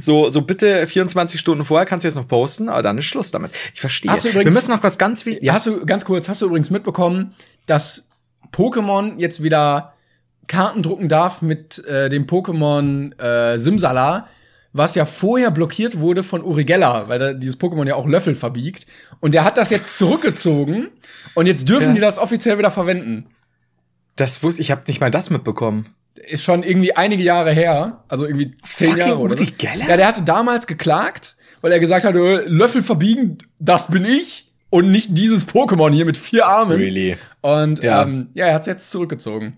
So, so bitte 24 Stunden vorher kannst du jetzt noch posten, aber dann ist Schluss damit. Ich verstehe. Hast du übrigens- Wir müssen noch was ganz wie Ja. Hast du, ganz kurz, hast du übrigens mitbekommen, dass Pokémon jetzt wieder Karten drucken darf mit äh, dem Pokémon äh, Simsala, was ja vorher blockiert wurde von Urigella, weil da dieses Pokémon ja auch Löffel verbiegt. Und der hat das jetzt zurückgezogen und jetzt dürfen Ja. die das offiziell wieder verwenden. Das wusste ich, habe nicht mal das mitbekommen. Ist schon irgendwie einige Jahre her, also irgendwie zehn Fucking Jahre oder so. Uri Geller? Ja, der hatte damals geklagt, weil er gesagt hat, äh, Löffel verbiegen, das bin ich und nicht dieses Pokémon hier mit vier Armen. Really? Und Ja. ähm, ja, er hat es jetzt zurückgezogen.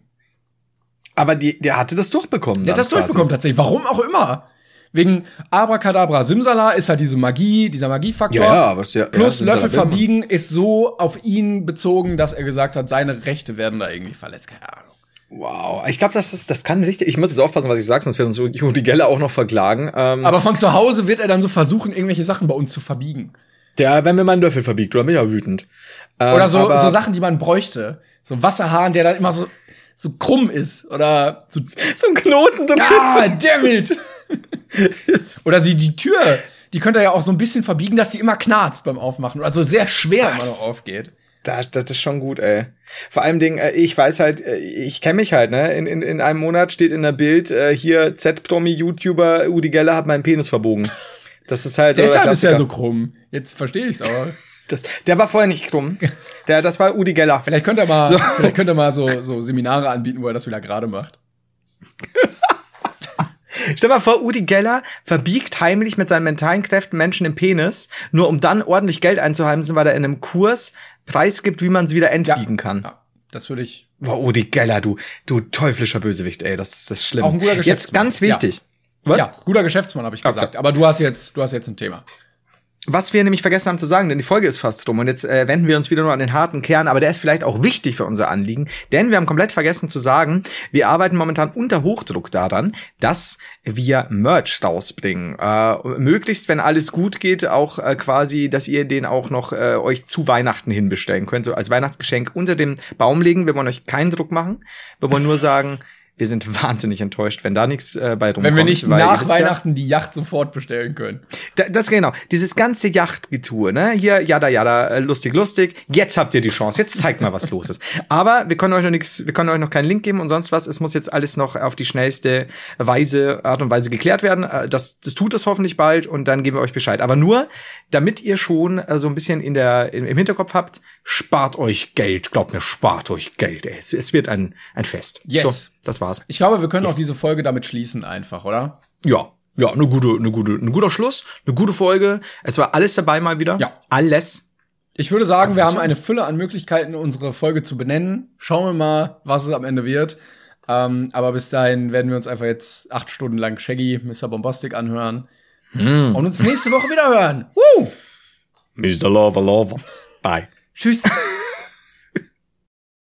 Aber die, der hatte das durchbekommen. Der hat das durchbekommen quasi. tatsächlich. Warum auch immer. Wegen Abracadabra Simsala ist halt diese Magie, dieser Magiefaktor. Ja, ja, was ja. Plus ja, Löffel verbiegen ist so auf ihn bezogen, dass er gesagt hat, seine Rechte werden da irgendwie verletzt. Keine Ahnung. Wow, ich glaube, das ist, das kann richtig. Ich muss jetzt aufpassen, was ich sage, sonst wird uns Rudi Geller auch noch verklagen. Ähm, Aber von zu Hause wird er dann so versuchen, irgendwelche Sachen bei uns zu verbiegen. der, wenn mir mal einen Löffel verbiegt, oder bin ich ja wütend. Ähm, Oder so, so Sachen, die man bräuchte. So ein Wasserhahn, der dann immer so, so krumm ist. Oder so, so ein Knoten drin. ah, damn it. Oder sie, die Tür, die könnte er ja auch so ein bisschen verbiegen, dass sie immer knarzt beim Aufmachen. Also sehr schwer immer noch aufgeht. Das, das ist schon gut, ey. Vor allem Ding, äh, ich weiß halt, äh, ich kenne mich halt, ne? In, in, in einem Monat steht in der Bild, äh, hier Z-Promi-YouTuber Udi Geller hat meinen Penis verbogen. Das ist halt so Deshalb ist er so krumm. Jetzt verstehe ich's aber. Das, der war vorher nicht krumm. Der, das war Udi Geller. Vielleicht könnte er mal, So. vielleicht könnte er mal so, so Seminare anbieten, wo er das wieder gerade macht. Stell mal vor, Udi Geller verbiegt heimlich mit seinen mentalen Kräften Menschen im Penis, nur um dann ordentlich Geld einzuheimsen, weil er in einem Kurs preisgibt, wie man es wieder entbiegen kann. Ja, das würde ich. Boah, Udi Geller, du, du teuflischer Bösewicht, ey, das, das ist schlimm. Auch ein guter Jetzt Geschäftsmann. ganz wichtig. Was? Ja, guter Geschäftsmann, habe ich gesagt. Aber du hast jetzt, du hast jetzt ein Thema. Was wir nämlich vergessen haben zu sagen, denn die Folge ist fast rum und jetzt äh, wenden wir uns wieder nur an den harten Kern, aber der ist vielleicht auch wichtig für unser Anliegen, denn wir haben komplett vergessen zu sagen, wir arbeiten momentan unter Hochdruck daran, dass wir Merch rausbringen. Äh, möglichst, wenn alles gut geht, auch äh, quasi, dass ihr den auch noch äh, euch zu Weihnachten hin bestellen könnt, so als Weihnachtsgeschenk unter dem Baum legen. Wir wollen euch keinen Druck machen, wir wollen nur sagen, wir sind wahnsinnig enttäuscht, wenn da nichts äh, bei rumkommt. Wenn wir nicht nach wisst ja- Weihnachten die Yacht sofort bestellen können. da, das genau. Dieses ganze Yachtgetue, ne? Hier, jada, jada, äh, lustig, lustig. Jetzt habt ihr die Chance. Jetzt zeigt mal, was los ist. Aber wir können euch noch nichts, wir können euch noch keinen Link geben und sonst was. Es muss jetzt alles noch auf die schnellste Weise, Art und Weise geklärt werden. Äh, Das, das tut es hoffentlich bald und dann geben wir euch Bescheid. Aber nur, damit ihr schon äh, so ein bisschen in der, im, im Hinterkopf habt, spart euch Geld. Glaubt mir, spart euch Geld. Ey. Es, es wird ein, ein Fest. Yes. So, das war's. Ich glaube, wir können auch diese Folge damit schließen einfach, oder? Ja. Ja, eine gute, eine gute, ein guter Schluss, eine gute Folge. Es war alles dabei mal wieder. Ja. Alles. Ich würde sagen, wir haben eine Fülle an Möglichkeiten, unsere Folge zu benennen. Schauen wir mal, was es am Ende wird. Ähm, aber bis dahin werden wir uns einfach jetzt acht Stunden lang Shaggy, Mr. Bombastic anhören. Und uns nächste Woche wieder hören. Woo! Mr. Lava Lava. Bye. Tschüss.